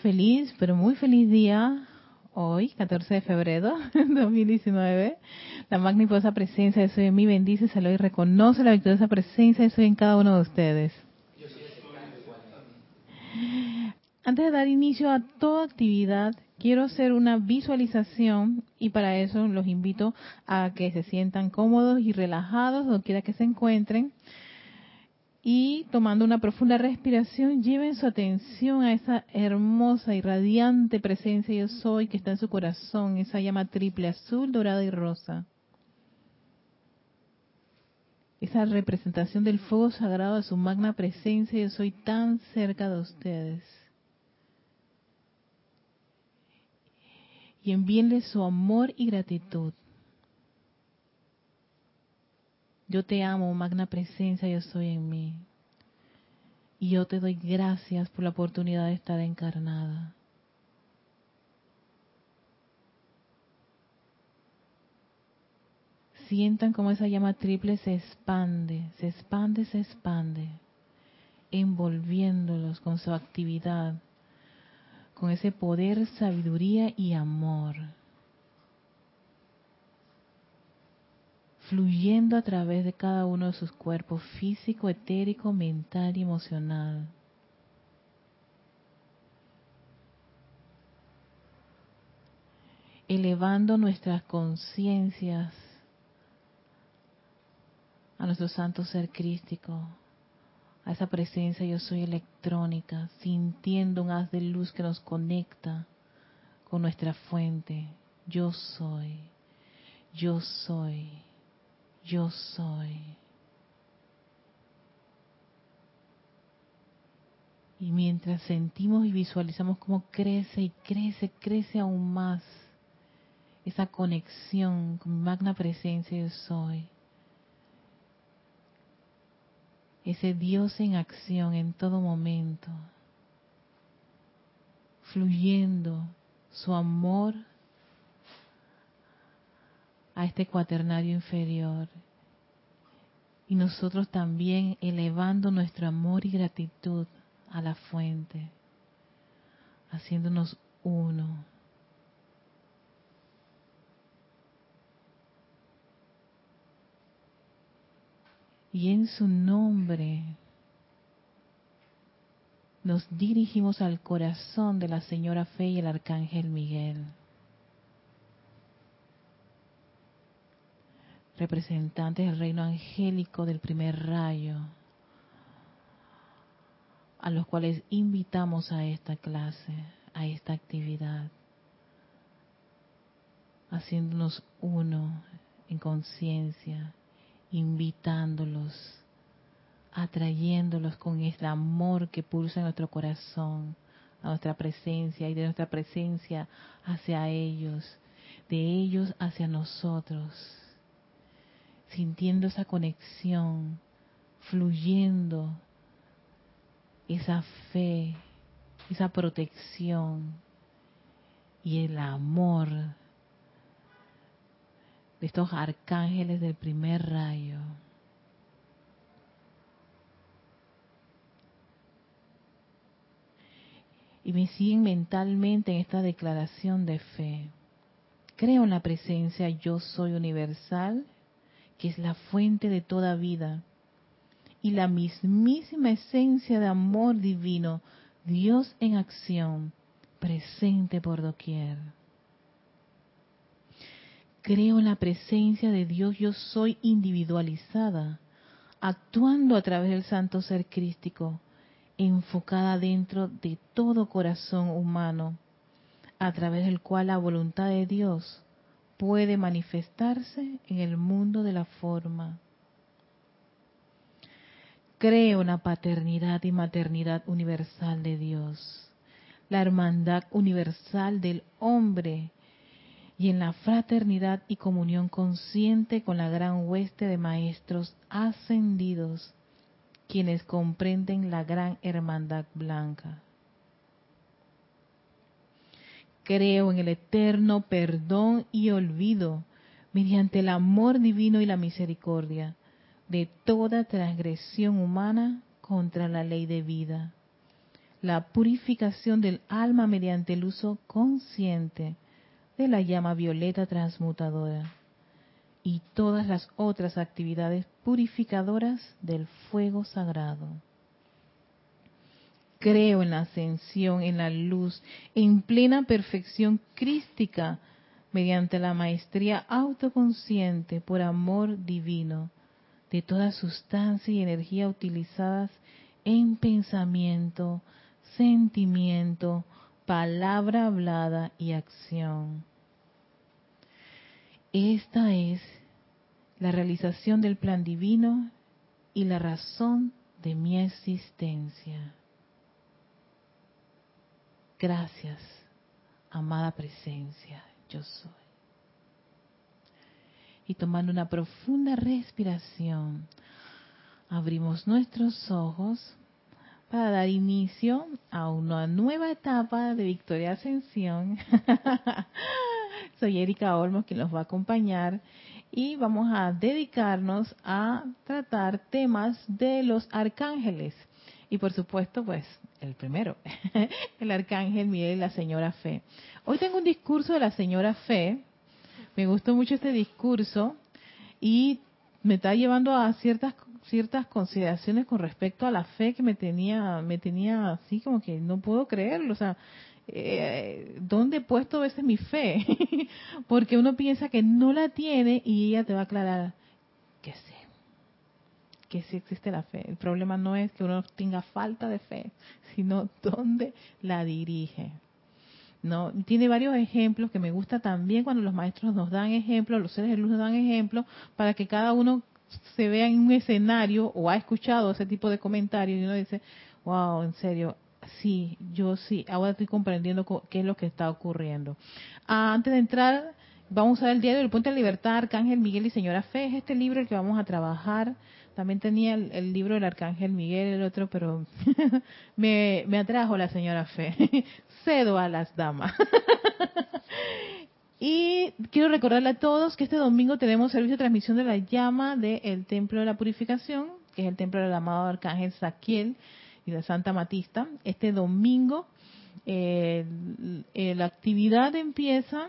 feliz, pero muy feliz día hoy, 14 de febrero de 2019. La magnificosa presencia de Soy en mí bendice, lo y reconoce la victoriosa presencia de Soy en cada uno de ustedes. Antes de dar inicio a toda actividad, quiero hacer una visualización y para eso los invito a que se sientan cómodos y relajados donde quiera que se encuentren y tomando una profunda respiración, lleven su atención a esa hermosa y radiante presencia yo soy que está en su corazón, esa llama triple azul, dorada y rosa. Esa representación del fuego sagrado de su magna presencia yo soy tan cerca de ustedes. Y envíenle su amor y gratitud. Yo te amo, magna presencia, yo soy en mí. Y yo te doy gracias por la oportunidad de estar encarnada. Sientan como esa llama triple se expande, se expande, se expande, envolviéndolos con su actividad, con ese poder, sabiduría y amor. Fluyendo a través de cada uno de sus cuerpos físico, etérico, mental y emocional. Elevando nuestras conciencias a nuestro santo ser crístico, a esa presencia yo soy electrónica, sintiendo un haz de luz que nos conecta con nuestra fuente. Yo soy, yo soy yo soy. Y mientras sentimos y visualizamos cómo crece y crece, crece aún más esa conexión con magna presencia yo soy. Ese Dios en acción en todo momento, fluyendo su amor a este cuaternario inferior. Y nosotros también elevando nuestro amor y gratitud a la fuente, haciéndonos uno. Y en su nombre nos dirigimos al corazón de la Señora Fe y el Arcángel Miguel. Representantes del reino angélico del primer rayo, a los cuales invitamos a esta clase, a esta actividad, haciéndonos uno en conciencia, invitándolos, atrayéndolos con el amor que pulsa en nuestro corazón, a nuestra presencia y de nuestra presencia hacia ellos, de ellos hacia nosotros sintiendo esa conexión, fluyendo esa fe, esa protección y el amor de estos arcángeles del primer rayo. Y me siguen mentalmente en esta declaración de fe. Creo en la presencia yo soy universal que es la fuente de toda vida y la mismísima esencia de amor divino, Dios en acción, presente por doquier. Creo en la presencia de Dios, yo soy individualizada, actuando a través del santo ser crístico, enfocada dentro de todo corazón humano, a través del cual la voluntad de Dios puede manifestarse en el mundo de la forma. Creo en la paternidad y maternidad universal de Dios, la hermandad universal del hombre y en la fraternidad y comunión consciente con la gran hueste de maestros ascendidos, quienes comprenden la gran hermandad blanca. Creo en el eterno perdón y olvido mediante el amor divino y la misericordia de toda transgresión humana contra la ley de vida, la purificación del alma mediante el uso consciente de la llama violeta transmutadora y todas las otras actividades purificadoras del fuego sagrado. Creo en la ascensión, en la luz, en plena perfección crística, mediante la maestría autoconsciente por amor divino de toda sustancia y energía utilizadas en pensamiento, sentimiento, palabra hablada y acción. Esta es la realización del plan divino y la razón de mi existencia. Gracias, amada presencia, yo soy. Y tomando una profunda respiración, abrimos nuestros ojos para dar inicio a una nueva etapa de Victoria Ascensión. Soy Erika Olmos quien los va a acompañar y vamos a dedicarnos a tratar temas de los arcángeles. Y por supuesto, pues el primero, el arcángel Miguel la señora Fe. Hoy tengo un discurso de la señora Fe. Me gustó mucho este discurso y me está llevando a ciertas ciertas consideraciones con respecto a la fe que me tenía me tenía así como que no puedo creerlo o sea eh, dónde he puesto a veces mi fe porque uno piensa que no la tiene y ella te va a aclarar que sí que sí existe la fe el problema no es que uno tenga falta de fe sino dónde la dirige no tiene varios ejemplos que me gusta también cuando los maestros nos dan ejemplos los seres de luz nos dan ejemplos para que cada uno se vea en un escenario o ha escuchado ese tipo de comentarios y uno dice, wow, en serio, sí, yo sí, ahora estoy comprendiendo qué es lo que está ocurriendo. Ah, antes de entrar, vamos a ver el diario del Puente de Libertad, Arcángel Miguel y Señora Fe, es este libro el que vamos a trabajar. También tenía el, libro del Arcángel Miguel, el otro, pero me, me atrajo la Señora Fe. Cedo a las damas. Y quiero recordarle a todos que este domingo tenemos servicio de transmisión de la llama del Templo de la Purificación, que es el templo del amado Arcángel Saquiel y de Santa Matista. Este domingo eh, eh, la actividad empieza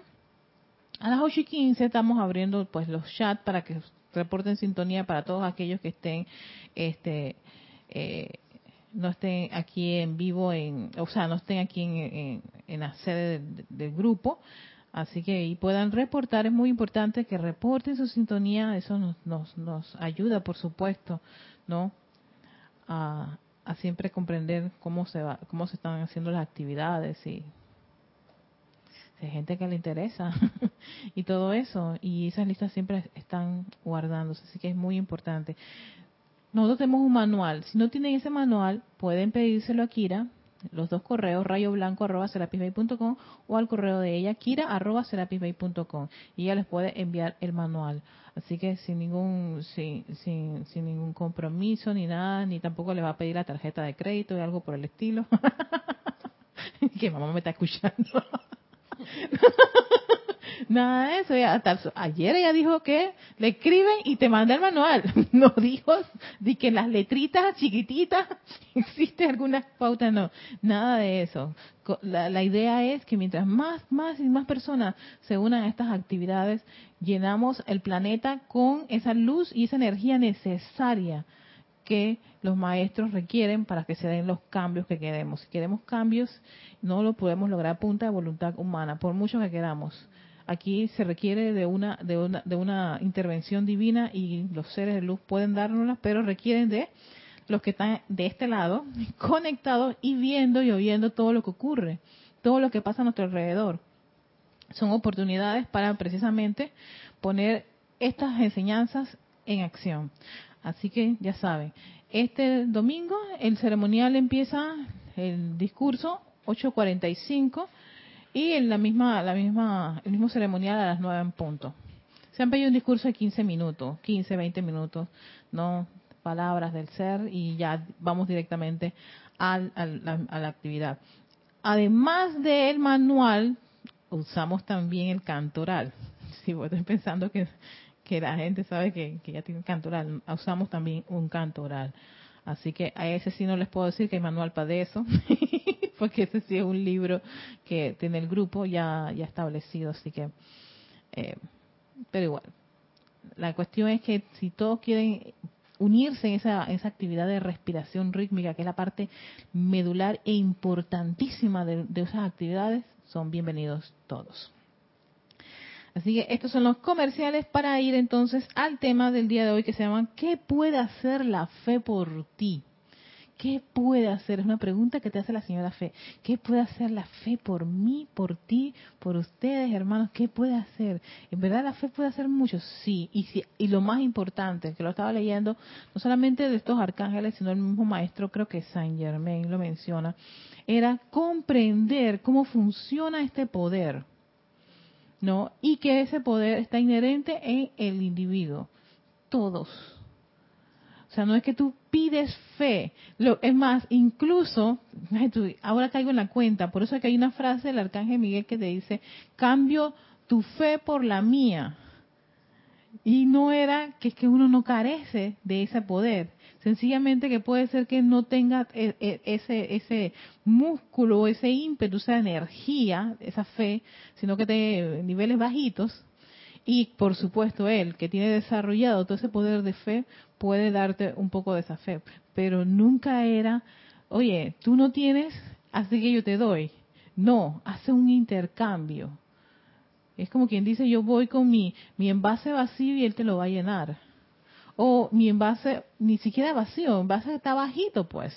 a las 8 y 15. Estamos abriendo pues los chats para que reporten sintonía para todos aquellos que estén este eh, no estén aquí en vivo en o sea no estén aquí en, en, la sede del grupo Así que y puedan reportar, es muy importante que reporten su sintonía, eso nos, nos, nos ayuda, por supuesto, ¿no? A, a, siempre comprender cómo se va, cómo se están haciendo las actividades y hay gente que le interesa y todo eso y esas listas siempre están guardándose, así que es muy importante. Nosotros tenemos un manual, si no tienen ese manual pueden pedírselo a Kira los dos correos, rayoblanco arroba o al correo de ella, kira arroba y ella les puede enviar el manual. Así que sin ningún, sin, sin, sin ningún compromiso ni nada, ni tampoco le va a pedir la tarjeta de crédito y algo por el estilo. que mamá me está escuchando. Nada de eso. ayer ella dijo que le escriben y te manda el manual. No dijo de que las letritas chiquititas existe alguna pauta, no. Nada de eso. La, la, idea es que mientras más, más y más personas se unan a estas actividades, llenamos el planeta con esa luz y esa energía necesaria que los maestros requieren para que se den los cambios que queremos. Si queremos cambios, no lo podemos lograr a punta de voluntad humana, por mucho que queramos. Aquí se requiere de una, de una, de una intervención divina y los seres de luz pueden dárnosla, pero requieren de los que están de este lado, conectados y viendo y oyendo todo lo que ocurre, todo lo que pasa a nuestro alrededor. Son oportunidades para precisamente poner estas enseñanzas en acción. Así que ya saben, este domingo el ceremonial empieza el discurso 8.45 y en la misma, la misma, el mismo ceremonial a las nueve en punto. Se han pedido un discurso de 15 minutos, 15, 20 minutos, no palabras del ser y ya vamos directamente al, a la actividad. Además del manual, usamos también el cantoral. Si vos estás pensando que, que la gente sabe que, que ya tiene cantoral, usamos también un cantoral. Así que a ese sí no les puedo decir que hay manual para eso, porque ese sí es un libro que tiene el grupo ya, ya establecido, así que, eh, pero igual. La cuestión es que si todos quieren unirse en esa, esa actividad de respiración rítmica, que es la parte medular e importantísima de esas actividades, son bienvenidos todos. Así que estos son los comerciales para ir entonces al tema del día de hoy que se llama ¿Qué puede hacer la fe por ti? ¿Qué puede hacer? Es una pregunta que te hace la señora Fe. ¿Qué puede hacer la fe por mí, por ti, por ustedes, hermanos? ¿Qué puede hacer? ¿En verdad la fe puede hacer mucho? Sí. Y, y lo más importante, que lo estaba leyendo, no solamente de estos arcángeles, sino el mismo maestro, creo que Saint Germain lo menciona, era comprender cómo funciona este poder ¿no? Y que ese poder está inherente en el individuo, todos. O sea, no es que tú pides fe. Lo, es más, incluso, ahora caigo en la cuenta, por eso es que hay una frase del Arcángel Miguel que te dice, cambio tu fe por la mía. Y no era que es que uno no carece de ese poder, sencillamente que puede ser que no tenga e, e, ese ese músculo, ese ímpetu, esa energía, esa fe, sino que te niveles bajitos. Y por supuesto él, que tiene desarrollado todo ese poder de fe, puede darte un poco de esa fe, pero nunca era, oye, tú no tienes, así que yo te doy. No, hace un intercambio. Es como quien dice, yo voy con mi, mi envase vacío y él te lo va a llenar. O mi envase ni siquiera vacío, el envase está bajito, pues.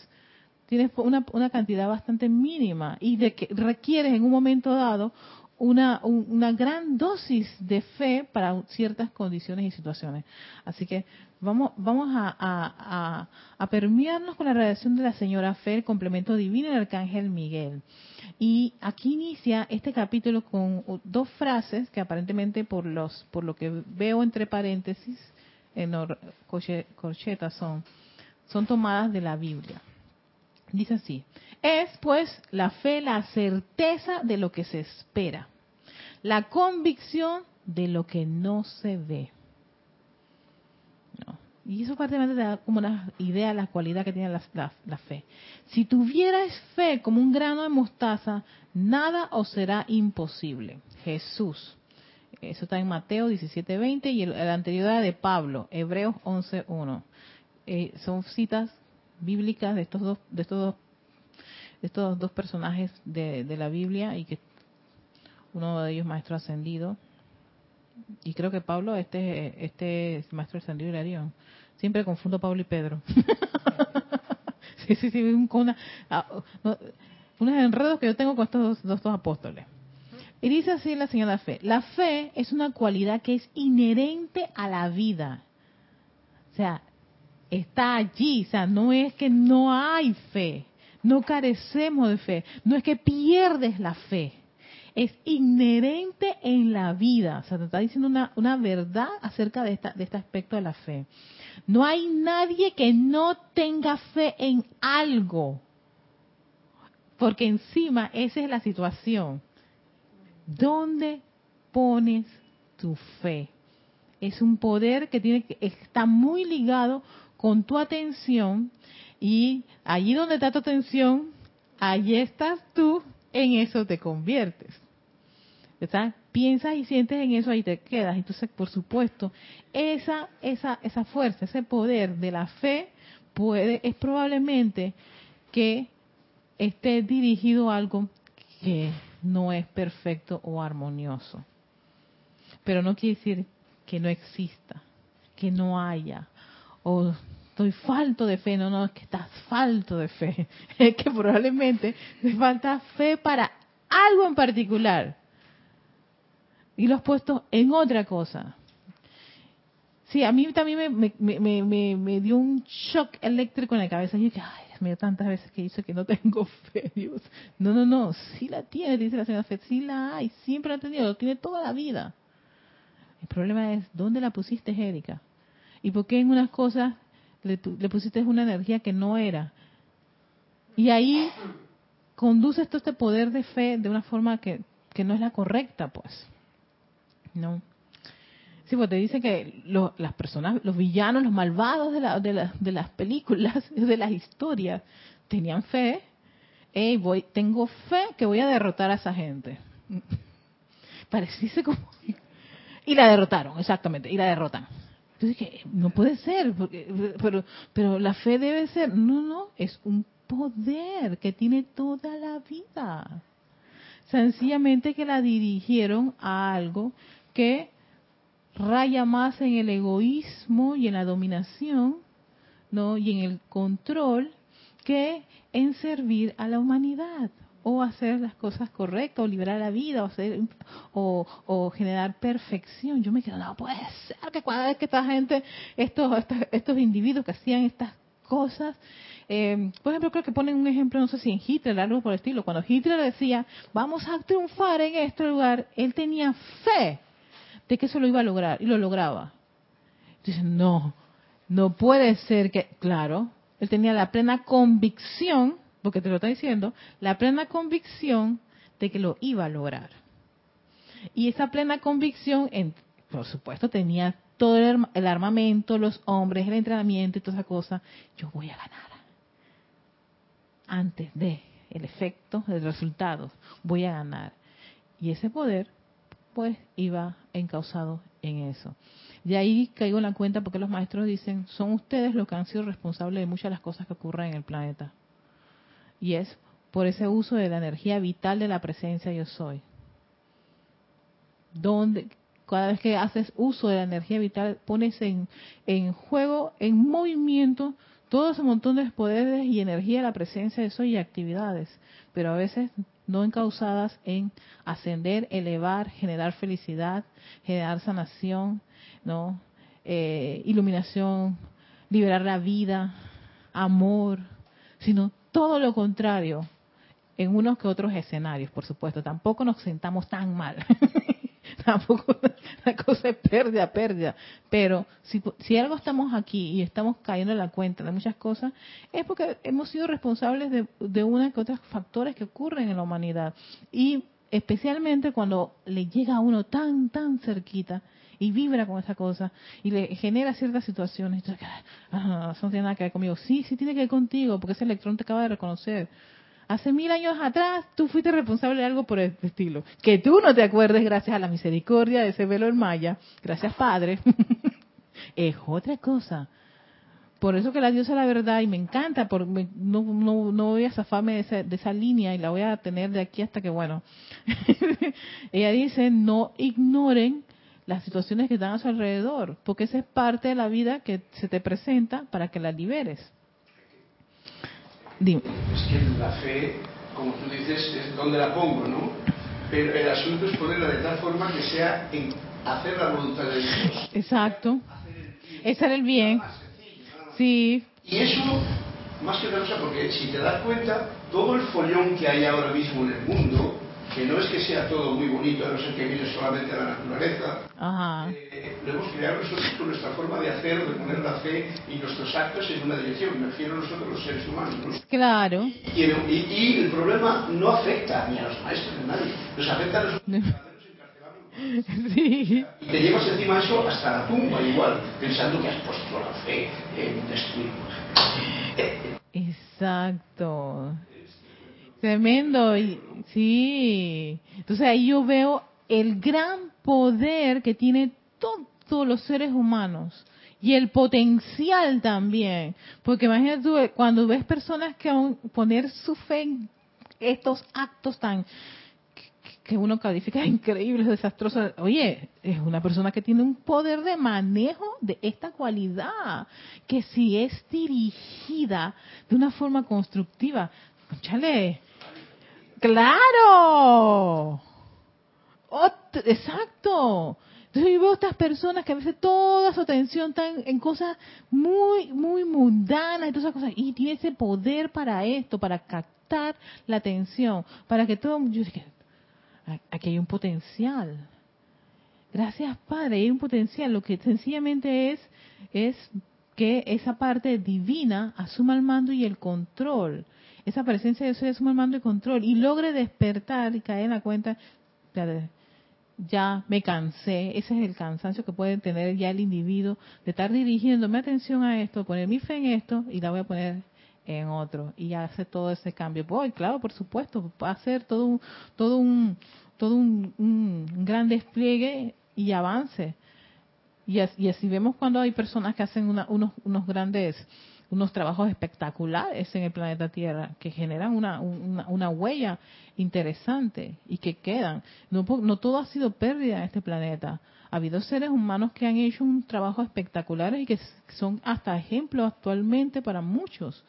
Tienes una, una cantidad bastante mínima y de que requieres en un momento dado una, una gran dosis de fe para ciertas condiciones y situaciones. Así que vamos, vamos a, a, a, permearnos con la radiación de la señora Fe, el complemento divino del arcángel Miguel. Y aquí inicia este capítulo con dos frases que aparentemente por los, por lo que veo entre paréntesis, en corchetas son, son tomadas de la Biblia. Dice así, es pues la fe la certeza de lo que se espera, la convicción de lo que no se ve. Y eso prácticamente te da como una idea de la cualidad que tiene la, la, fe. Si tuvieras fe como un grano de mostaza, nada os será imposible. Jesús. Eso está en Mateo 17:20 y la anterioridad de Pablo, Hebreos 11:1. Eh, son citas bíblicas de estos dos, de estos dos, de estos dos personajes de, de la Biblia y que uno de ellos maestro ascendido y creo que Pablo este este es maestro ascendido de Arión. Siempre confundo Pablo y Pedro. sí, sí, sí, un, una, ah, unos enredos que yo tengo con estos dos, dos apóstoles. Y dice así la señora Fe, la fe es una cualidad que es inherente a la vida. O sea, está allí, o sea, no es que no hay fe, no carecemos de fe, no es que pierdes la fe, es inherente en la vida. O sea, te está diciendo una, una verdad acerca de, esta, de este aspecto de la fe. No hay nadie que no tenga fe en algo, porque encima esa es la situación ¿Dónde pones tu fe? Es un poder que tiene que está muy ligado con tu atención y allí donde está tu atención, allí estás tú, en eso te conviertes. ¿Verdad? Piensas y sientes en eso, ahí te quedas. Entonces, por supuesto, esa esa esa fuerza, ese poder de la fe puede es probablemente que esté dirigido a algo que no es perfecto o armonioso. Pero no quiere decir que no exista, que no haya, o estoy falto de fe, no, no, es que estás falto de fe, es que probablemente te falta fe para algo en particular y lo has puesto en otra cosa. Sí, a mí también me, me, me, me dio un shock eléctrico en la cabeza. Yo dije, ay, tantas veces que dice que no tengo fe, Dios. No, no, no, sí la tiene, dice la señora Fe, sí la hay, siempre la ha tenido, lo tiene toda la vida. El problema es, ¿dónde la pusiste, Erika? ¿Y por qué en unas cosas le, le pusiste una energía que no era? Y ahí conduces todo este poder de fe de una forma que, que no es la correcta, pues. ¿No? Sí, te dicen que las personas, los villanos, los malvados de, la, de, de las películas, de las historias, tenían fe. Hey, voy, tengo fe que voy a derrotar a esa gente. Pareciese como... Y la derrotaron, exactamente, y la derrotan. Entonces dije, no puede ser, porque, pero, pero la fe debe ser, no, no, es un poder que tiene toda la vida. Sencillamente que la dirigieron a algo que raya más en el egoísmo y en la dominación, ¿no? Y en el control que en servir a la humanidad o hacer las cosas correctas o liberar la vida o, hacer, o, generar perfección. Yo me quedo, no puede ser que cada vez que esta gente, estos, estos, individuos que hacían estas cosas, eh, por ejemplo, creo que ponen un ejemplo, no sé si en Hitler, algo por el estilo, cuando Hitler decía, vamos a triunfar en este lugar, él tenía fe de que eso lo iba a lograr y lo lograba. Dicen, no, no puede ser que, claro, él tenía la plena convicción porque te lo está diciendo, la plena convicción de que lo iba a lograr. Y esa plena convicción, por supuesto, tenía todo el, armamento, los hombres, el entrenamiento y toda esa cosa. Yo voy a ganar. Antes de el efecto, el resultado, voy a ganar. Y ese poder, pues, iba encausado en eso. De ahí caigo en la cuenta porque los maestros dicen, son ustedes los que han sido responsables de muchas de las cosas que ocurren en el planeta y es por ese uso de la energía vital de la presencia yo soy. Donde cada vez que haces uso de la energía vital pones en, en juego, en movimiento, todo ese montón de poderes y energía de la presencia yo soy y actividades, pero a veces no encausadas en ascender, elevar, generar felicidad, generar sanación, no, eh, iluminación, liberar la vida, amor, sino todo lo contrario en unos que otros escenarios, por supuesto. Tampoco nos sentamos tan mal. Tampoco la cosa es pérdida, pérdida. Pero si, si algo estamos aquí y estamos cayendo en la cuenta de muchas cosas, es porque hemos sido responsables de, de una que otros factores que ocurren en la humanidad. Y especialmente cuando le llega a uno tan, tan cerquita, y vibra con esa cosa y le genera ciertas situaciones. Ah, eso no tiene nada que ver conmigo. Sí, sí tiene que ver contigo, porque ese electrón te acaba de reconocer. Hace mil años atrás tú fuiste responsable de algo por el estilo. Que tú no te acuerdes gracias a la misericordia de ese velo en maya, gracias Padre, es otra cosa. Por eso que la diosa la verdad, y me encanta, porque no, no, no voy a zafarme de esa, de esa línea y la voy a tener de aquí hasta que, bueno, ella dice, no ignoren las situaciones que están a su alrededor, porque esa es parte de la vida que se te presenta para que la liberes. Dime. Es que la fe, como tú dices, es donde la pongo, ¿no? Pero el asunto es ponerla de tal forma que sea en hacer la voluntad de Dios. Exacto. Hacer el bien. Sí. Y eso, más que otra cosa, porque si te das cuenta, todo el follón que hay ahora mismo en el mundo, que no es que sea todo muy bonito, a no ser que viene solamente a la naturaleza, eh, lo hemos creado nosotros con nuestra forma de hacer, de poner la fe y nuestros actos en una dirección, me refiero a nosotros los seres humanos. Claro. Y, el, problema no afecta ni a los maestros ni a nadie, nos afecta a los Sí. Y te llevas encima eso hasta la tumba igual, pensando que has puesto la fe en destruir. Exacto. Tremendo, sí. Entonces ahí yo veo el gran poder que tiene todos los seres humanos y el potencial también. Porque imagínate tú, cuando ves personas que van a poner su fe en estos actos tan que uno califica increíbles, desastrosos. Oye, es una persona que tiene un poder de manejo de esta cualidad, que si es dirigida de una forma constructiva, chale, Claro. exacto. Entonces yo veo estas personas que a veces toda su atención está en, cosas muy, muy mundanas y todas esas cosas. Y tiene ese poder para esto, para captar la atención, para que todo... Yo dije, aquí hay un potencial. Gracias, Padre, hay un potencial. Lo que sencillamente es, es que esa parte divina asuma el mando y el control esa presencia de Dios es un mando y control y logre despertar y caer en la cuenta, ya me cansé, ese es el cansancio que puede tener ya el individuo de estar dirigiéndome atención a esto, poner mi fe en esto y la voy a poner en otro y hace todo ese cambio. Pues claro, por supuesto, va a ser todo un, todo un, todo un, gran despliegue y avance. Y así, vemos cuando hay personas que hacen unos, unos grandes unos trabajos espectaculares en el planeta Tierra que generan una, una, huella interesante y que quedan. No, no todo ha sido pérdida en este planeta. Ha habido seres humanos que han hecho un trabajo espectacular y que son hasta ejemplos actualmente para muchos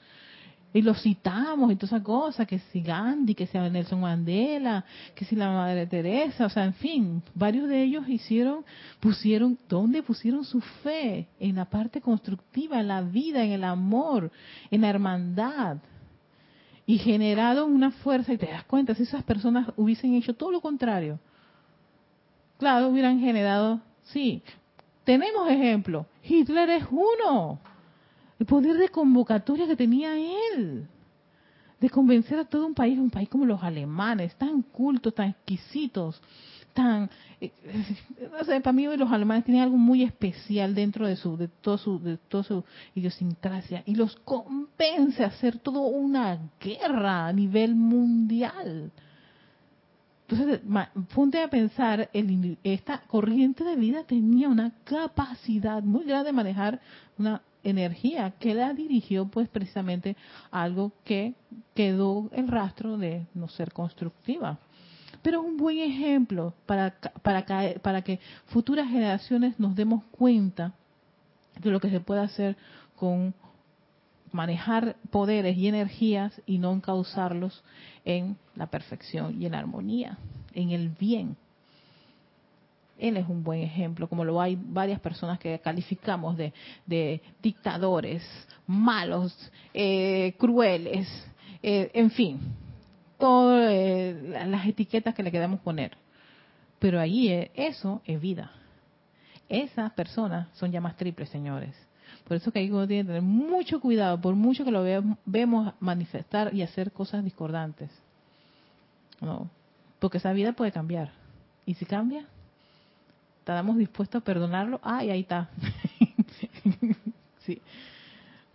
y los citamos y todas esas cosas, que si Gandhi, que si Nelson Mandela, que si la Madre Teresa, o sea, en fin, varios de ellos hicieron, pusieron, ¿dónde pusieron su fe? En la parte constructiva, en la vida, en el amor, en la hermandad. Y generaron una fuerza, y te das cuenta, si esas personas hubiesen hecho todo lo contrario, claro, hubieran generado, sí, tenemos ejemplo, Hitler es uno el poder de convocatoria que tenía él, de convencer a todo un país, un país como los alemanes, tan cultos, tan exquisitos, tan, eh, no sé, para mí los alemanes tienen algo muy especial dentro de su, de todo su, de toda su idiosincrasia y los convence a hacer toda una guerra a nivel mundial. Entonces, ponte a pensar, el, esta corriente de vida tenía una capacidad muy grande de manejar una energía que la dirigió pues precisamente algo que quedó el rastro de no ser constructiva. Pero es un buen ejemplo para, para, para que futuras generaciones nos demos cuenta de lo que se puede hacer con manejar poderes y energías y no causarlos en la perfección y en la armonía, en el bien. Él es un buen ejemplo, como lo hay varias personas que calificamos de, dictadores, malos, eh, crueles, eh, en fin, todas eh, las etiquetas que le queremos poner. Pero ahí eso es vida. Esas personas son llamas triples, señores. Por eso que ahí uno que tener mucho cuidado, por mucho que lo vemos manifestar y hacer cosas discordantes. No, porque esa vida puede cambiar. ¿Y si cambia? Estamos dispuestos a perdonarlo, ah, y ahí está. sí.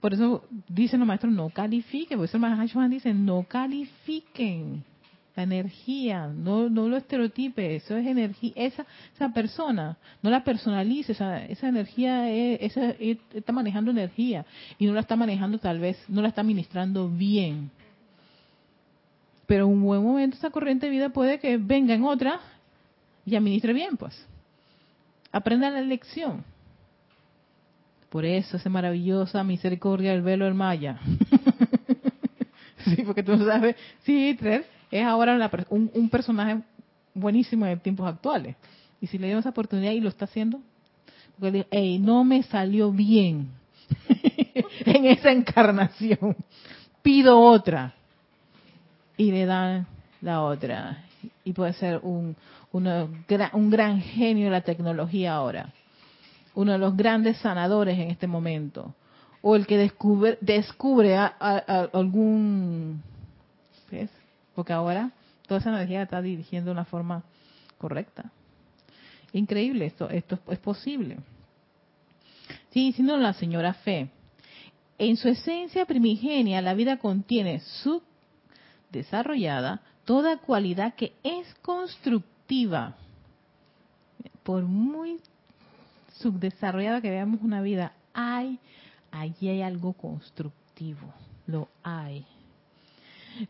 Por eso dicen los maestros, no califiquen, por eso el maestro dice, no califiquen la energía, no, no lo estereotipe, eso es energía, esa, esa persona, no la personalice, esa, esa energía está manejando energía y no la está manejando tal vez, no la está administrando bien. Pero un buen momento esa corriente de vida puede que venga en otra y administre bien, pues. Aprenda la lección. Por eso esa maravillosa misericordia del velo del Maya. sí, porque tú sabes, sí, Hitler es ahora un, personaje buenísimo en tiempos actuales. Y si le dieron esa oportunidad y lo está haciendo, porque hey, no me salió bien en esa encarnación. Pido otra. Y le dan la otra. Y puede ser un, un gran genio de la tecnología ahora, uno de los grandes sanadores en este momento, o el que descubre, descubre algún... ¿ves? Porque ahora toda esa energía está dirigiendo de una forma correcta. Increíble esto, esto es posible. Sí, diciendo la señora Fe, en su esencia primigenia la vida contiene su desarrollada toda cualidad que es constructiva por muy subdesarrollada que veamos una vida, hay, allí hay algo constructivo, lo hay.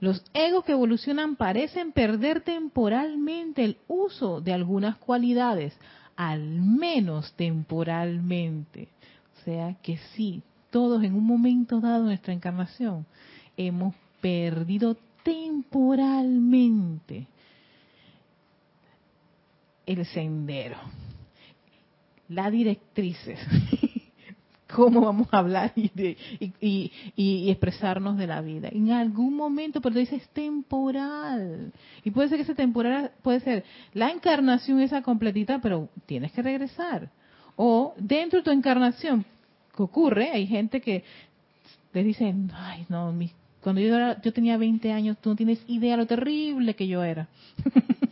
Los egos que evolucionan parecen perder temporalmente el uso de algunas cualidades, al menos temporalmente. O sea que sí, todos en un momento dado de nuestra encarnación hemos perdido temporalmente el sendero, las directrices, cómo vamos a hablar y, expresarnos de la vida. En algún momento, pero dice es temporal. Y puede ser que esa temporal puede ser la encarnación esa completita, pero tienes que regresar. O dentro de tu encarnación, que ocurre, hay gente que les dicen, ay, no, cuando yo, yo tenía 20 años, tú no tienes idea lo terrible que yo era.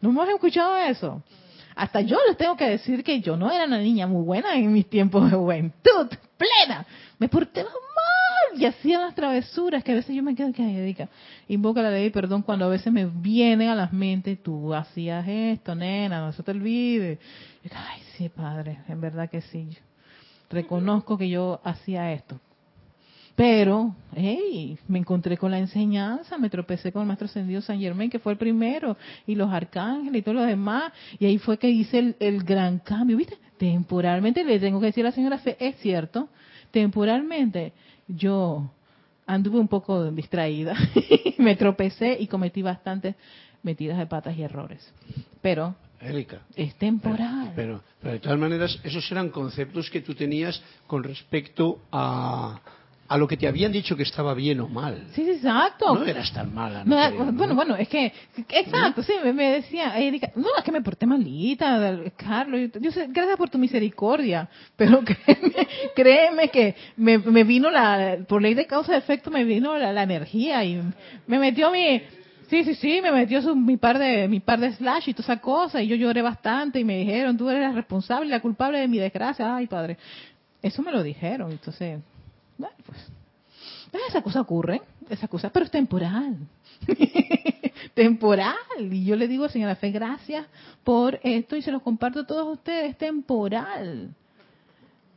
¿No hemos escuchado eso? Hasta yo les tengo que decir que yo no era una niña muy buena en mis tiempos de juventud, plena. Me porté mal y hacía las travesuras que a veces yo me quedo que dedica. Invoca la ley perdón cuando a veces me viene a las mentes, tú hacías esto, nena, no se te olvide. ay, sí, padre, en verdad que sí. Reconozco que yo hacía esto. Pero, hey, me encontré con la enseñanza, me tropecé con el maestro ascendido San Germán, que fue el primero, y los arcángeles y todos los demás, y ahí fue que hice el, gran cambio, ¿viste? Temporalmente, le tengo que decir a la señora Fe, es cierto, temporalmente yo anduve un poco distraída, me tropecé y cometí bastantes metidas de patas y errores. Pero Erika, es temporal. pero, de todas maneras, esos eran conceptos que tú tenías con respecto a, a lo que te habían dicho que estaba bien o mal. Sí, exacto. No eras tan mala. No, bueno, bueno, es que, exacto, sí, me, decía, Erika, no, es que me porté malita, Carlos, yo, sé, gracias por tu misericordia, pero créeme, créeme que me, me, vino la, por ley de causa-efecto me vino la, energía y me metió mi, Sí, sí, sí, me metió su, mi par de mi par de slash y toda esa cosa y yo lloré bastante y me dijeron, tú eres la responsable, la culpable de mi desgracia. Ay, padre. Eso me lo dijeron, entonces bueno, pues esa cosa ocurre, esa cosa, pero es temporal. temporal. Y yo le digo, señora Fe, gracias por esto y se los comparto a todos ustedes, es temporal.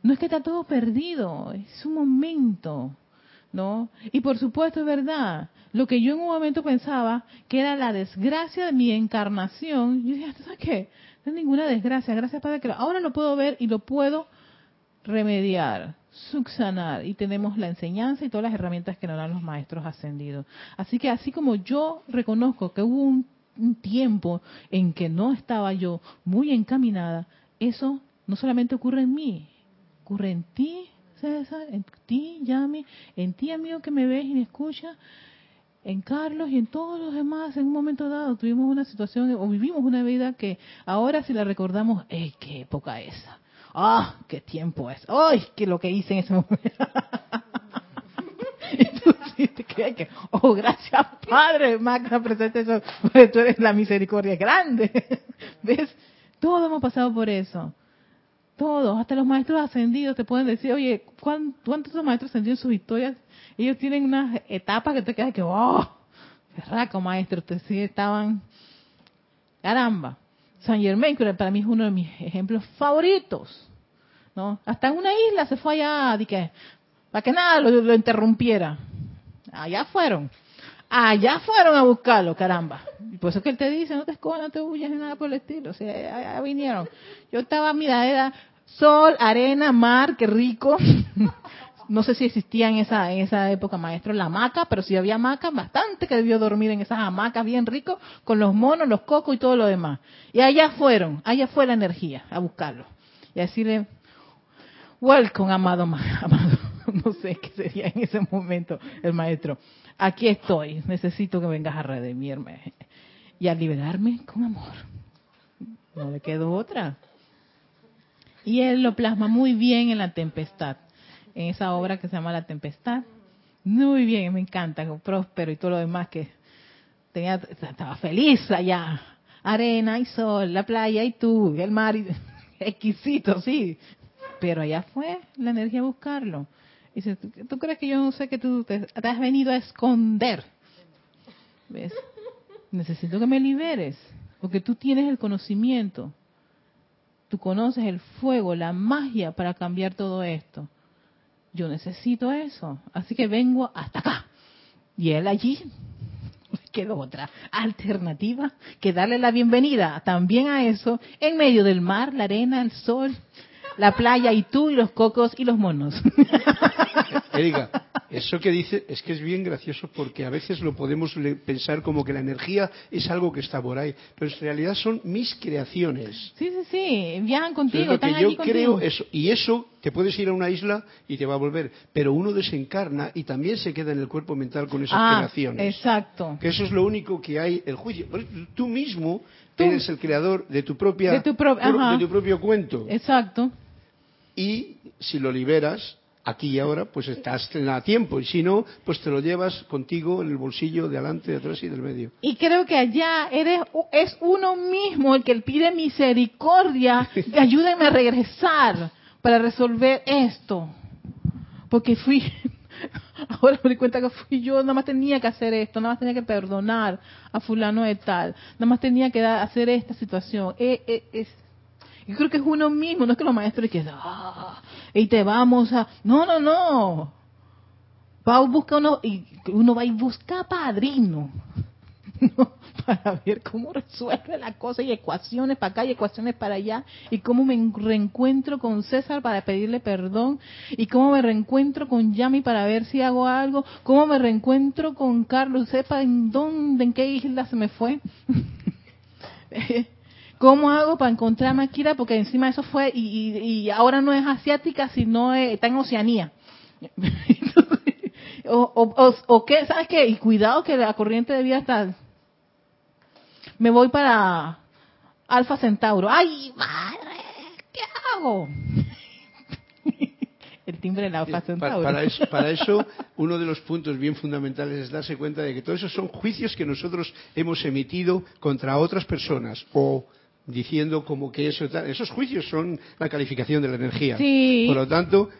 No es que está todo perdido, es un momento, ¿no? Y por supuesto es verdad, lo que yo en un momento pensaba que era la desgracia de mi encarnación, yo dije, ¿sabes qué? No es ninguna desgracia, gracias Padre que ahora lo puedo ver y lo puedo remediar subsanar y tenemos la enseñanza y todas las herramientas que nos dan los maestros ascendidos. Así que así como yo reconozco que hubo un, tiempo en que no estaba yo muy encaminada, eso no solamente ocurre en mí, ocurre en ti, César, en ti, Yami, en ti, amigo que me ves y me escucha, en Carlos y en todos los demás, en un momento dado tuvimos una situación o vivimos una vida que ahora si la recordamos, ¡ey, qué época esa! ¡Ah, qué tiempo es! ¡Ay, qué lo que hice en ese momento! y tú sí que, oh, gracias Padre, Magna, presente eso, tú eres la misericordia grande. ¿Ves? Todos hemos pasado por eso. Todos, hasta los maestros ascendidos te pueden decir, oye, ¿cuántos maestros ascendidos en sus historias? Ellos tienen unas etapas que te quedas que, oh, qué raco maestro, ustedes sí estaban, caramba. San Germain, que para mí es uno de mis ejemplos favoritos. ¿no? Hasta en una isla se fue allá, que, para que nada lo, interrumpiera. Allá fueron. Allá fueron a buscarlo, caramba. Y por eso es que él te dice, no te escondas, no te huyas nada por el estilo. O sea, allá vinieron. Yo estaba, mira, era sol, arena, mar, qué rico. no sé si existía en esa, en esa época, maestro, la hamaca, pero si había hamaca, bastante que debió dormir en esas hamacas bien rico, con los monos, los cocos y todo lo demás. Y allá fueron, allá fue la energía, a buscarlo. Y decirle, welcome, amado, amado, no sé qué sería en ese momento el maestro. Aquí estoy, necesito que vengas a redimirme y a liberarme con amor. No le quedó otra. Y él lo plasma muy bien en la tempestad en esa obra que se llama La Tempestad. Muy bien, me encanta, próspero y todo lo demás que tenía, estaba feliz allá. Arena y sol, la playa y tú, el mar, exquisito, sí. Pero allá fue la energía a buscarlo. Dice, ¿tú crees que yo no sé que tú te, te has venido a esconder? ¿Ves? Necesito que me liberes, porque tú tienes el conocimiento. Tú conoces el fuego, la magia para cambiar todo esto yo necesito eso, así que vengo hasta acá. Y él allí quedó otra alternativa que darle la bienvenida también a eso en medio del mar, la arena, el sol, la playa y tú y los cocos y los monos. Erika, eso que dice es que es bien gracioso porque a veces lo podemos pensar como que la energía es algo que está por ahí, pero en realidad son mis creaciones. Sí, sí, sí, viajan contigo, están que yo creo eso y eso te puedes ir a una isla y te va a volver, pero uno desencarna y también se queda en el cuerpo mental con esas ah, creaciones. Exacto. Que eso es lo único que hay el juicio. Tú mismo eres el creador de tu propia de tu, de tu propio cuento. Exacto. Y si lo liberas, aquí y ahora, pues estás a tiempo. Y si no, pues te lo llevas contigo en el bolsillo de adelante, de atrás y del medio. Y creo que allá eres, es uno mismo el que pide misericordia, ayúdenme a regresar para resolver esto. Porque fui, ahora me di cuenta que fui yo, nada más tenía que hacer esto, nada más tenía que perdonar a fulano de tal, nada más tenía que hacer esta situación. Eh, eh, es, yo creo que es uno mismo, no es que los maestros que ah, y te vamos a, no, no, no, va a buscar uno y uno va y busca padrino. Para ver cómo resuelve la cosa y ecuaciones para acá y ecuaciones para allá y cómo me reencuentro con César para pedirle perdón y cómo me reencuentro con Yami para ver si hago algo, cómo me reencuentro con Carlos, sepa en dónde, en qué isla se me fue. ¿Cómo hago para encontrar Makira? Porque encima eso fue, y, ahora no es asiática, sino está en Oceanía. o, o, qué, ¿sabes qué? Y cuidado que la corriente de vida está... Me voy para Alfa Centauro. ¡Ay, madre! ¿Qué hago? El timbre del Alfa Centauro. Para, eso, para eso, uno de los puntos bien fundamentales es darse cuenta de que todos esos son juicios que nosotros hemos emitido contra otras personas o diciendo como que eso esos juicios son la calificación de la energía. Por lo tanto,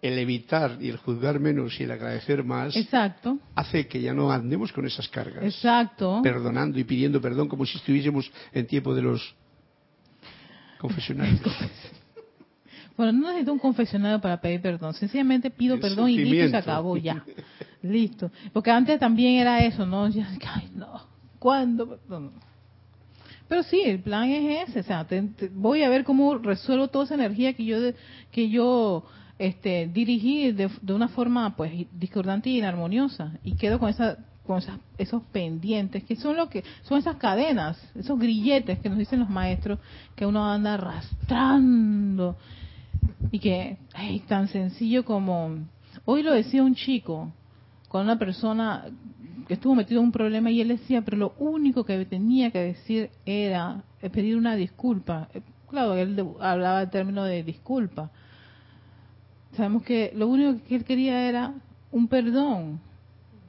el evitar y el juzgar menos y el agradecer más Exacto. hace que ya no andemos con esas cargas. Exacto. Perdonando y pidiendo perdón como si estuviésemos en tiempo de los confesionarios. bueno, no necesito un confesionario para pedir perdón. Sencillamente pido perdón y listo y se acabó ya. listo. Porque antes también era eso, ¿no? ay, no. ¿Cuándo? Pero sí, el plan es ese, o sea, voy a ver cómo resuelvo toda esa energía que yo que yo este, dirigí de, una forma pues discordante y inarmoniosa y quedo con esa con esos pendientes que son lo que son esas cadenas, esos grilletes que nos dicen los maestros que uno anda arrastrando y que es tan sencillo como hoy lo decía un chico con una persona estuvo metido en un problema y él decía, pero lo único que tenía que decir era pedir una disculpa. Eh, claro, él hablaba el término de disculpa. Sabemos que lo único que él quería era un perdón.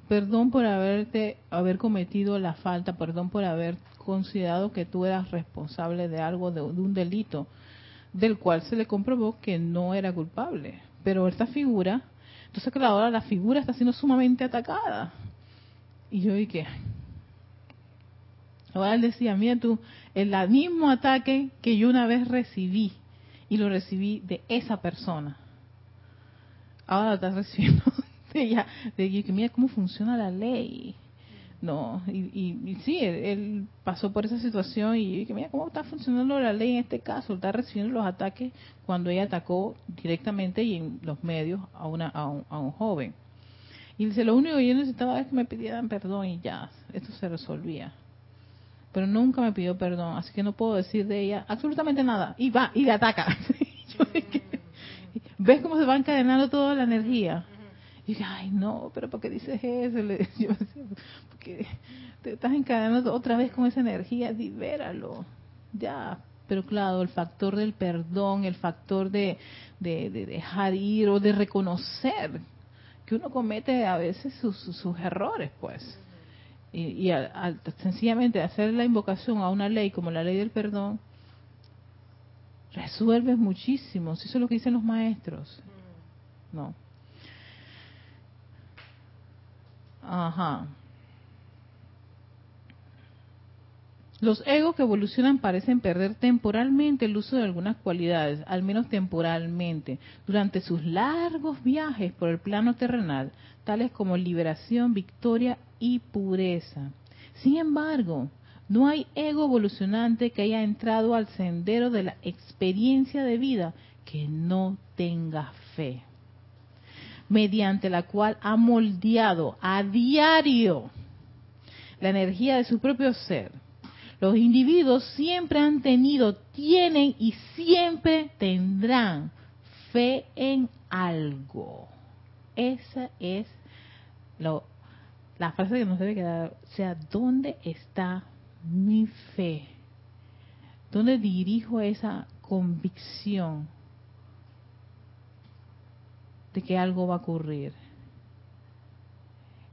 Perdón por haberte haber cometido la falta, perdón por haber considerado que tú eras responsable de algo, de, un delito, del cual se le comprobó que no era culpable. Pero esta figura, entonces claro, ahora la figura está siendo sumamente atacada y yo dije, ahora él decía, mira tú, el mismo ataque que yo una vez recibí, y lo recibí de esa persona, ahora lo estás recibiendo de ella, de que mira cómo funciona la ley. No, y, y, sí, él, pasó por esa situación y dije, mira cómo está funcionando la ley en este caso, está recibiendo los ataques cuando ella atacó directamente y en los medios a, una, a un joven. Y dice, lo único que yo necesitaba es que me pidieran perdón y ya, esto se resolvía. Pero nunca me pidió perdón, así que no puedo decir de ella absolutamente nada. Y va, y le ataca. ¿Ves cómo se va encadenando toda la energía? Y dije, ay, no, pero ¿por qué dices eso? Yo porque te estás encadenando otra vez con esa energía, libéralo. Ya, pero claro, el factor del perdón, el factor de, de dejar ir o de reconocer que uno comete a veces sus, sus errores, pues. Y, al, sencillamente hacer la invocación a una ley como la ley del perdón, resuelves muchísimo. Eso es lo que dicen los maestros. No. Ajá. Los egos que evolucionan parecen perder temporalmente el uso de algunas cualidades, al menos temporalmente, durante sus largos viajes por el plano terrenal, tales como liberación, victoria y pureza. Sin embargo, no hay ego evolucionante que haya entrado al sendero de la experiencia de vida que no tenga fe, mediante la cual ha moldeado a diario la energía de su propio ser los individuos siempre han tenido, tienen y siempre tendrán fe en algo. Esa es la frase que nos debe quedar. O sea, ¿dónde está mi fe? ¿Dónde dirijo esa convicción? de que algo va a ocurrir,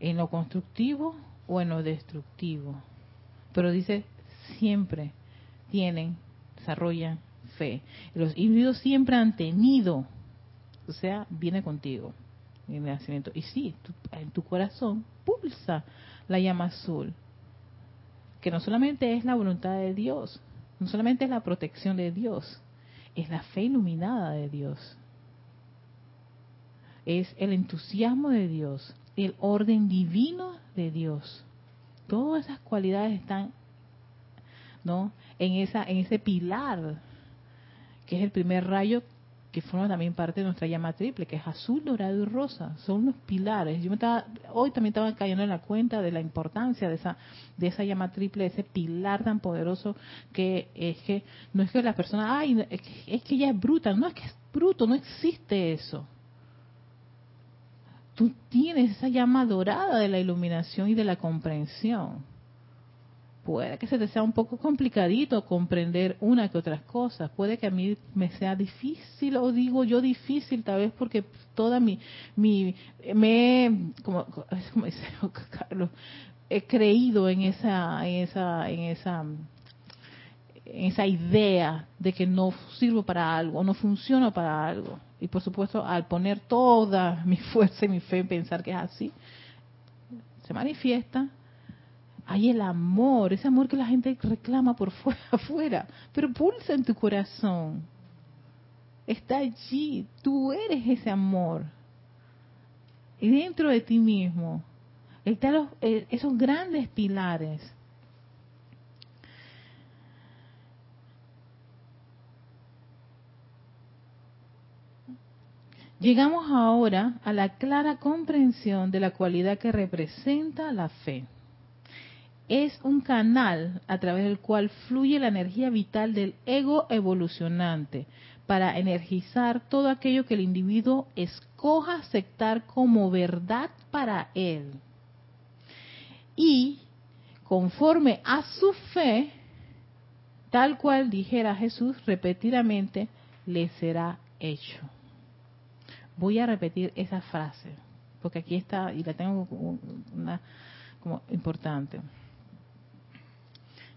en lo constructivo o en lo destructivo. Pero dice, siempre tienen, desarrollan fe. Los híbridos siempre han tenido, o sea, viene contigo en el nacimiento. Y sí, en tu corazón pulsa la llama azul, que no solamente es la voluntad de Dios, no solamente es la protección de Dios, es la fe iluminada de Dios. Es el entusiasmo de Dios, el orden divino de Dios. Todas esas cualidades están ¿no? en esa en ese pilar que es el primer rayo que forma también parte de nuestra llama triple, que es azul, dorado y rosa. Son los pilares. Yo me estaba, hoy también estaba cayendo en la cuenta de la importancia de esa, de esa llama triple, de ese pilar tan poderoso que es que no es que la persona, ay, es que ella es bruta, no es que es bruto, no existe eso. Tú tienes esa llama dorada de la iluminación y de la comprensión puede que se te sea un poco complicadito comprender una que otras cosas. Puede que a mí me sea difícil, o digo yo difícil, tal vez porque toda mi, mi, me, como, como dice Carlos, he creído en esa, en esa, en esa, en esa idea de que no sirvo para algo, no funciona para algo. Y por supuesto, al poner toda mi fuerza y mi fe en pensar que es así, se manifiesta hay el amor, ese amor que la gente reclama por fuera, afuera, pero pulsa en tu corazón. Está allí, tú eres ese amor. Y dentro de ti mismo están eh, esos grandes pilares. Llegamos ahora a la clara comprensión de la cualidad que representa la fe es un canal a través del cual fluye la energía vital del ego evolucionante para energizar todo aquello que el individuo escoja aceptar como verdad para él. Y conforme a su fe, tal cual dijera Jesús repetidamente, le será hecho. Voy a repetir esa frase, porque aquí está y la tengo una, como importante.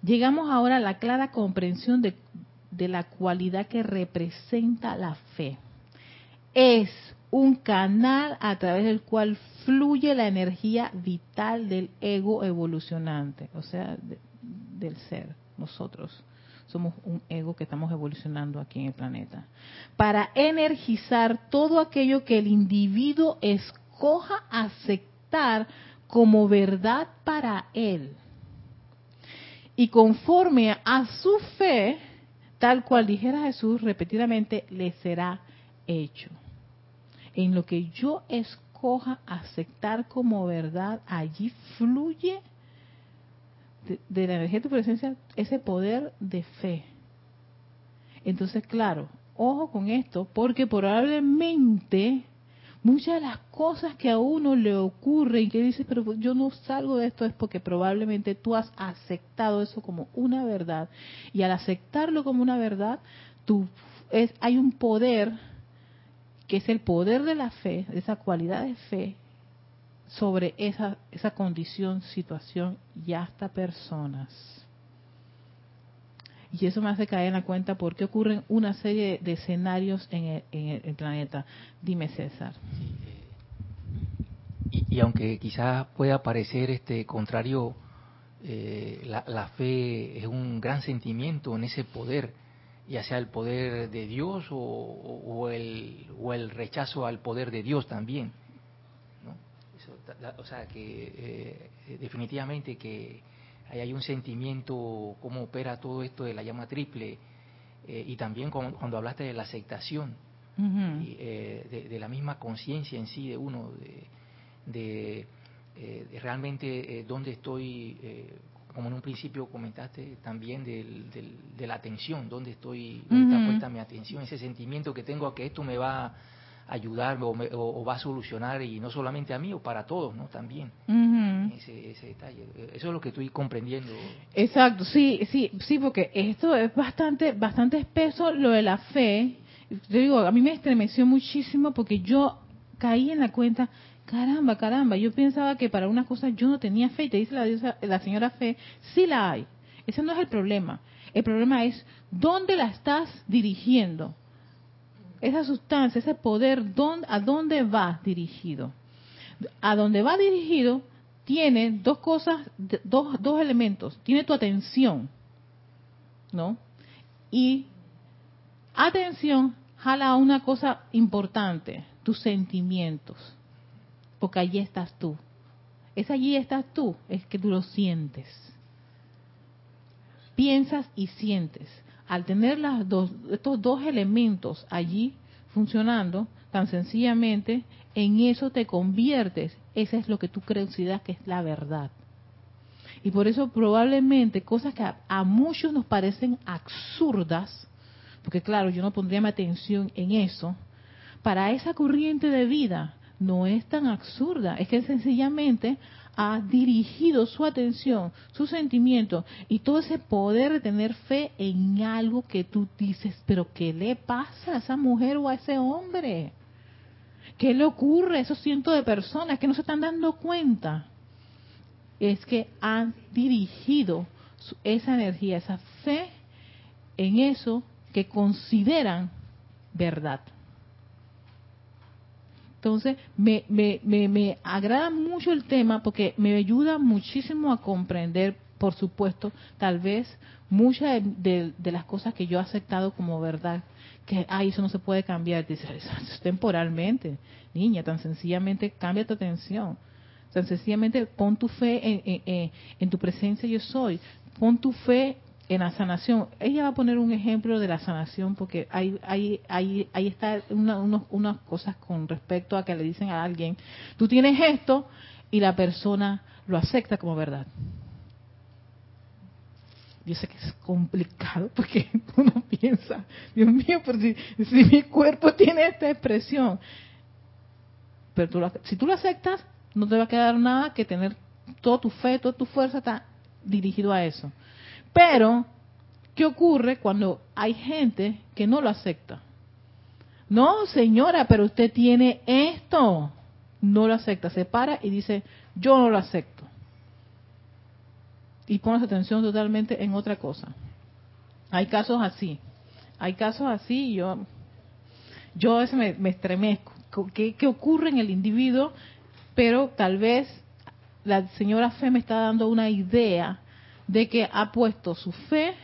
Llegamos ahora a la clara comprensión de, la cualidad que representa la fe. Es un canal a través del cual fluye la energía vital del ego evolucionante, o sea, del ser, nosotros. Somos un ego que estamos evolucionando aquí en el planeta. Para energizar todo aquello que el individuo escoja aceptar como verdad para él y conforme a su fe, tal cual dijera Jesús repetidamente, le será hecho. En lo que yo escoja aceptar como verdad, allí fluye de, la energía de tu presencia ese poder de fe. Entonces, claro, ojo con esto, porque probablemente muchas de las cosas que a uno le ocurren y que dice, pero yo no salgo de esto es porque probablemente tú has aceptado eso como una verdad. Y al aceptarlo como una verdad, tú, es, hay un poder que es el poder de la fe, esa cualidad de fe sobre esa, esa condición, situación y hasta personas. Y eso me hace caer en la cuenta por qué ocurren una serie de escenarios en el, planeta. Dime, César. Eh, y, aunque quizás pueda parecer este contrario, eh, la, fe es un gran sentimiento en ese poder, ya sea el poder de Dios o, el, o el rechazo al poder de Dios también. o sea que eh, definitivamente que ahí hay un sentimiento, cómo opera todo esto de la llama triple, eh, y también cuando hablaste de la aceptación, eh, de, la misma conciencia en sí de uno, de, eh, realmente dónde estoy, como en un principio comentaste también de la atención, dónde estoy, dónde está puesta mi atención, ese sentimiento que tengo a que esto me va a ayudar o, va a solucionar y no solamente a mí o para todos, ¿no? También ese, detalle. Eso es lo que estoy comprendiendo. Exacto, sí, sí, sí, porque esto es bastante, bastante espeso lo de la fe. Yo digo, a mí me estremeció muchísimo porque yo caí en la cuenta, caramba, caramba, yo pensaba que para una cosa yo no tenía fe, y te dice la, la señora fe, sí la hay. Ese no es el problema. El problema es dónde la estás dirigiendo. Esa sustancia, ese poder, ¿a dónde va dirigido? A dónde va dirigido tiene dos cosas, dos, dos elementos. Tiene tu atención, ¿no? Y atención jala a una cosa importante, tus sentimientos. Porque allí estás tú. Es allí estás tú, es que tú lo sientes. Piensas y sientes. Al tener las dos, estos dos elementos allí funcionando, tan sencillamente, en eso te conviertes. Eso es lo que tú crees que es la verdad. Y por eso probablemente cosas que a, muchos nos parecen absurdas, porque claro, yo no pondría mi atención en eso, para esa corriente de vida no es tan absurda, es que sencillamente ha dirigido su atención, su sentimiento y todo ese poder de tener fe en algo que tú dices, pero ¿qué le pasa a esa mujer o a ese hombre? ¿Qué le ocurre a esos cientos de personas que no se están dando cuenta? Es que han dirigido esa energía, esa fe en eso que consideran verdad. Entonces, me, me, me, agrada mucho el tema porque me ayuda muchísimo a comprender, por supuesto, tal vez muchas de, las cosas que yo he aceptado como verdad, que, ay, eso no se puede cambiar, dice, es temporalmente, niña, tan sencillamente cambia tu atención, tan sencillamente pon tu fe en, en, en tu presencia yo soy, pon tu fe en la sanación. Ella va a poner un ejemplo de la sanación porque hay, hay, hay, ahí está unas cosas con respecto a que le dicen a alguien, tú tienes esto y la persona lo acepta como verdad. Yo sé que es complicado porque uno piensa, Dios mío, pero si, mi cuerpo tiene esta expresión, pero tú si tú lo aceptas, no te va a quedar nada que tener todo tu fe, toda tu fuerza está dirigido a eso. Pero, ¿qué ocurre cuando hay gente que no lo acepta? No, señora, pero usted tiene esto. No lo acepta, se para y dice, yo no lo acepto. Y pone su atención totalmente en otra cosa. Hay casos así. Hay casos así, yo, yo a veces me, estremezco. ¿Qué, ¿Qué ocurre en el individuo? Pero tal vez la señora Fe me está dando una idea de que ha puesto su fe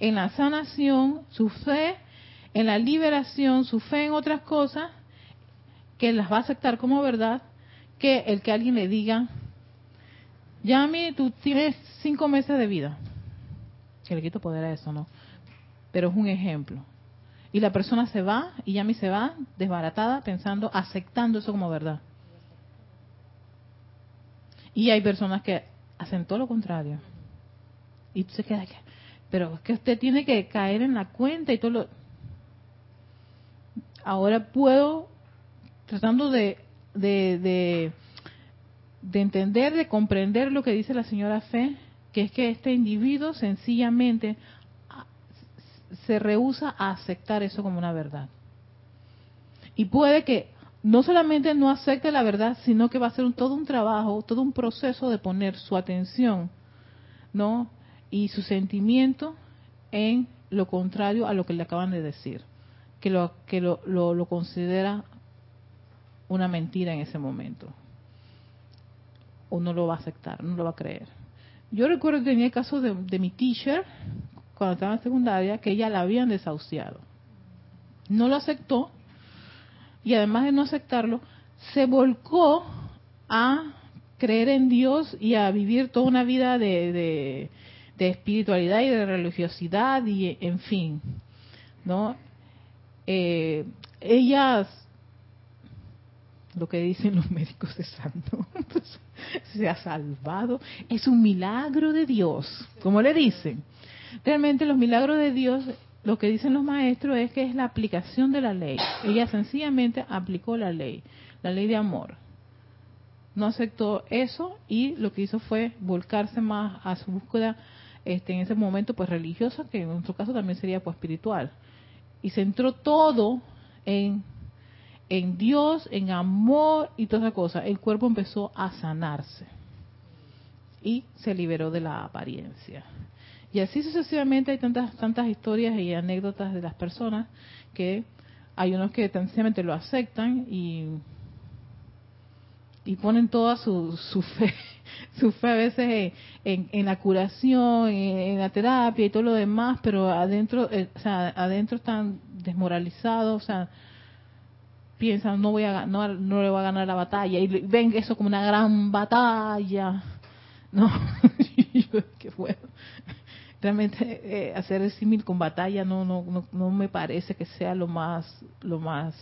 en la sanación, su fe en la liberación, su fe en otras cosas, que las va a aceptar como verdad, que el que alguien le diga, Yami, tú tienes cinco meses de vida. Que le quito poder a eso, ¿no? Pero es un ejemplo. Y la persona se va, y Yami se va desbaratada, pensando, aceptando eso como verdad. Y hay personas que hacen todo lo contrario y tú se queda aquí. Pero es que usted tiene que caer en la cuenta y todo lo... Ahora puedo, tratando de, de, de, entender, de comprender lo que dice la señora Fe, que es que este individuo sencillamente se rehúsa a aceptar eso como una verdad. Y puede que no solamente no acepte la verdad, sino que va a ser todo un trabajo, todo un proceso de poner su atención, ¿no? Y su sentimiento en lo contrario a lo que le acaban de decir, que lo, que lo, lo, considera una mentira en ese momento. O no lo va a aceptar, no lo va a creer. Yo recuerdo que tenía el caso de, mi teacher, cuando estaba en secundaria, que ella la habían desahuciado. No lo aceptó y además de no aceptarlo, se volcó a creer en Dios y a vivir toda una vida de, de espiritualidad y de religiosidad y en fin, ¿no? Eh, ellas, lo que dicen los médicos de santo, se ha salvado, es un milagro de Dios, como le dicen. Realmente los milagros de Dios, lo que dicen los maestros es que es la aplicación de la ley. Ella sencillamente aplicó la ley, la ley de amor. No aceptó eso y lo que hizo fue volcarse más a su búsqueda este, en ese momento pues religiosa, que en nuestro caso también sería pues espiritual. Y centró todo en, en Dios, en amor y toda esa cosa, el cuerpo empezó a sanarse y se liberó de la apariencia. Y así sucesivamente hay tantas tantas historias y anécdotas de las personas que hay unos que sencillamente lo aceptan y y ponen toda su, su fe su fe a veces en, en, la curación, en, la terapia y todo lo demás, pero adentro, eh, o sea, adentro están desmoralizados, o sea, piensan no voy a no, no le voy a ganar la batalla y ven eso como una gran batalla, no, qué bueno. Realmente eh, hacer el símil con batalla no, no no no me parece que sea lo más lo más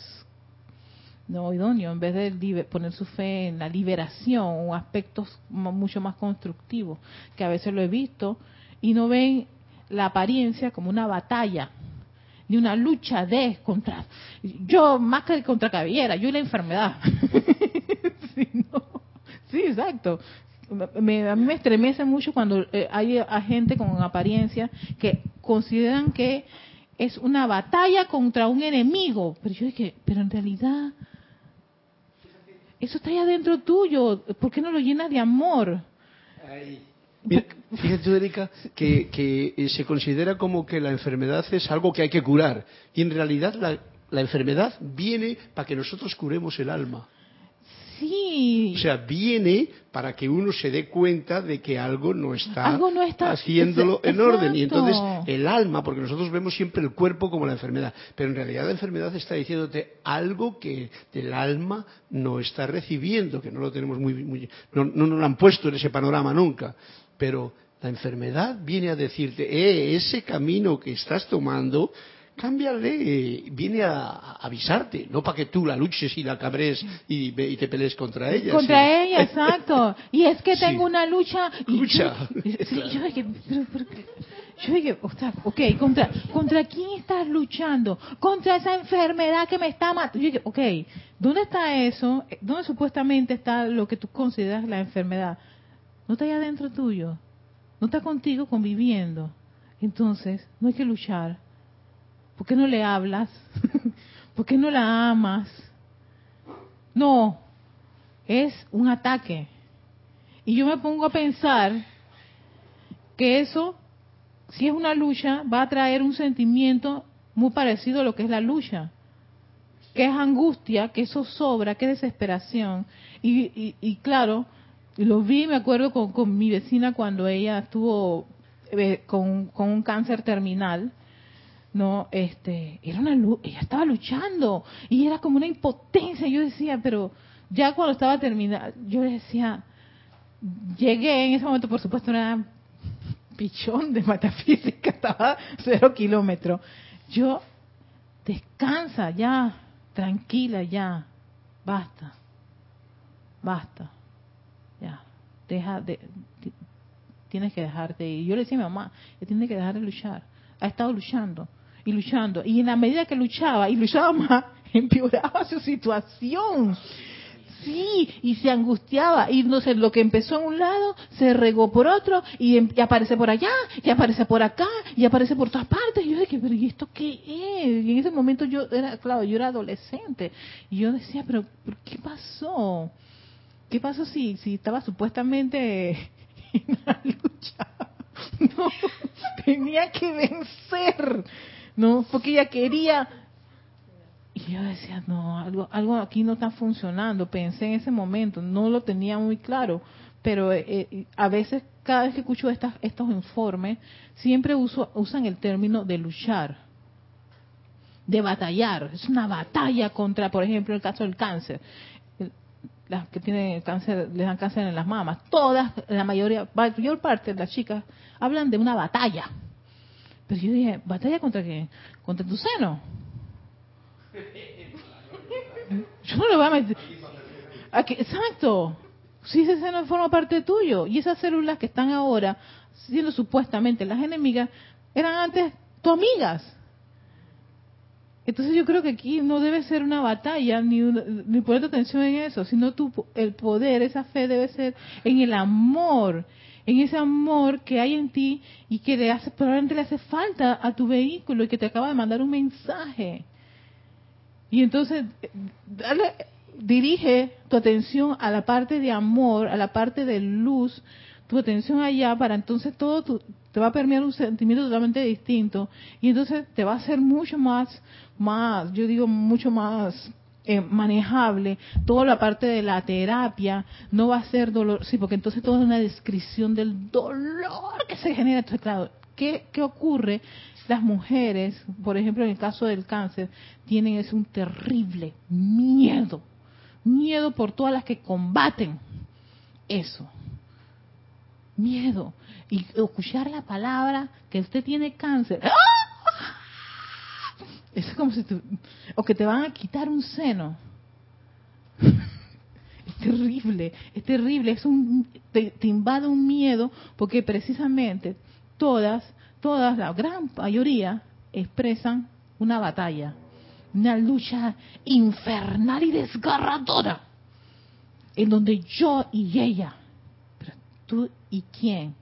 no idóneo, en vez de poner su fe en la liberación o aspectos mucho más constructivos, que a veces lo he visto, y no ven la apariencia como una batalla, ni una lucha de contra, yo más que contra cabellera, yo y la enfermedad. sí, exacto. Me, a mí me estremece mucho cuando eh, hay gente con apariencia que consideran que es una batalla contra un enemigo. Pero yo dije, pero en realidad eso está ahí adentro tuyo. ¿Por qué no lo llenas de amor? fíjate, Erika, que, que, eh, se considera como que la enfermedad es algo que hay que curar. Y en realidad la, la enfermedad viene para que nosotros curemos el alma. Sí. O sea, viene para que uno se dé cuenta de que algo no está, haciéndolo en orden. Y entonces el alma, porque nosotros vemos siempre el cuerpo como la enfermedad, pero en realidad la enfermedad está diciéndote algo que el alma no está recibiendo, que no lo tenemos muy, muy no, no nos lo han puesto en ese panorama nunca. Pero la enfermedad viene a decirte, eh, ese camino que estás tomando cámbiale, viene a, avisarte, no para que tú la luches y la cabres y, te pelees contra ella. Contra ella, exacto. Y es que tengo una lucha. lucha. Yo, dije, yo dije, ok, ¿contra, ¿contra quién estás luchando? Contra esa enfermedad que me está matando. Yo dije, ok, ¿dónde está eso? ¿Dónde supuestamente está lo que tú consideras la enfermedad? No está allá adentro tuyo. No está contigo conviviendo. Entonces, no hay que luchar ¿Por qué no le hablas? ¿Por qué no la amas? No, es un ataque. Y yo me pongo a pensar que eso, si es una lucha, va a traer un sentimiento muy parecido a lo que es la lucha, que es angustia, que eso sobra, que desesperación. Y, claro, lo vi, me acuerdo con, mi vecina cuando ella estuvo eh, con un cáncer terminal no, este, era una ella estaba luchando y era como una impotencia. Yo decía, pero ya cuando estaba terminada, yo decía, llegué en ese momento, por supuesto, era pichón de metafísica, estaba cero kilómetros. Yo, descansa ya, tranquila ya, basta, basta, ya, deja de, tienes que dejarte ir. Yo le decía a mi mamá, tienes que dejar de luchar, ha estado luchando y luchando. Y en la medida que luchaba y luchaba más, empeoraba su situación. Sí, y se angustiaba. Y no sé, lo que empezó en un lado se regó por otro y, em, aparece por allá, y aparece por acá, y aparece por todas partes. Y yo dije, pero ¿y esto qué es? Y en ese momento yo era, claro, yo era adolescente. Y yo decía, pero ¿qué pasó? ¿Qué pasó si, si estaba supuestamente en la lucha? No, tenía que vencer. ¿No? Porque ella quería... Y yo decía, no, algo, algo aquí no está funcionando. Pensé en ese momento, no lo tenía muy claro, pero eh, eh, a veces, cada vez que escucho estas, estos informes, siempre uso, usan el término de luchar, de batallar. Es una batalla contra, por ejemplo, el caso del cáncer. Las que tienen cáncer, les dan cáncer en las mamas. Todas, la mayoría, mayor parte de las chicas hablan de una batalla pero yo dije, ¿batalla contra qué? Contra tu seno. Yo no lo voy a meter. Aquí, exacto. Si ese seno forma parte tuyo y esas células que están ahora siendo supuestamente las enemigas eran antes tus amigas. Entonces yo creo que aquí no debe ser una batalla ni, ni poner atención en eso, sino tu, el poder, esa fe debe ser en el amor, en ese amor que hay en ti y que le hace, probablemente le hace falta a tu vehículo y que te acaba de mandar un mensaje. Y entonces, dale, dirige tu atención a la parte de amor, a la parte de luz, tu atención allá para entonces todo tu, te va a permear un sentimiento totalmente distinto y entonces te va a ser mucho más, más, yo digo mucho más eh, manejable, toda la parte de la terapia no va a ser dolor, sí, porque entonces todo es una descripción del dolor que se genera. Entonces, claro, ¿qué, qué ocurre? Las mujeres, por ejemplo, en el caso del cáncer, tienen es un terrible miedo, miedo por todas las que combaten eso, miedo. Y escuchar la palabra que usted tiene cáncer, ¡ah! Es como si tú, o que te van a quitar un seno. es terrible, es terrible, es un, te, invade un miedo porque precisamente todas, todas, la gran mayoría expresan una batalla, una lucha infernal y desgarradora, en donde yo y ella, pero tú y quién,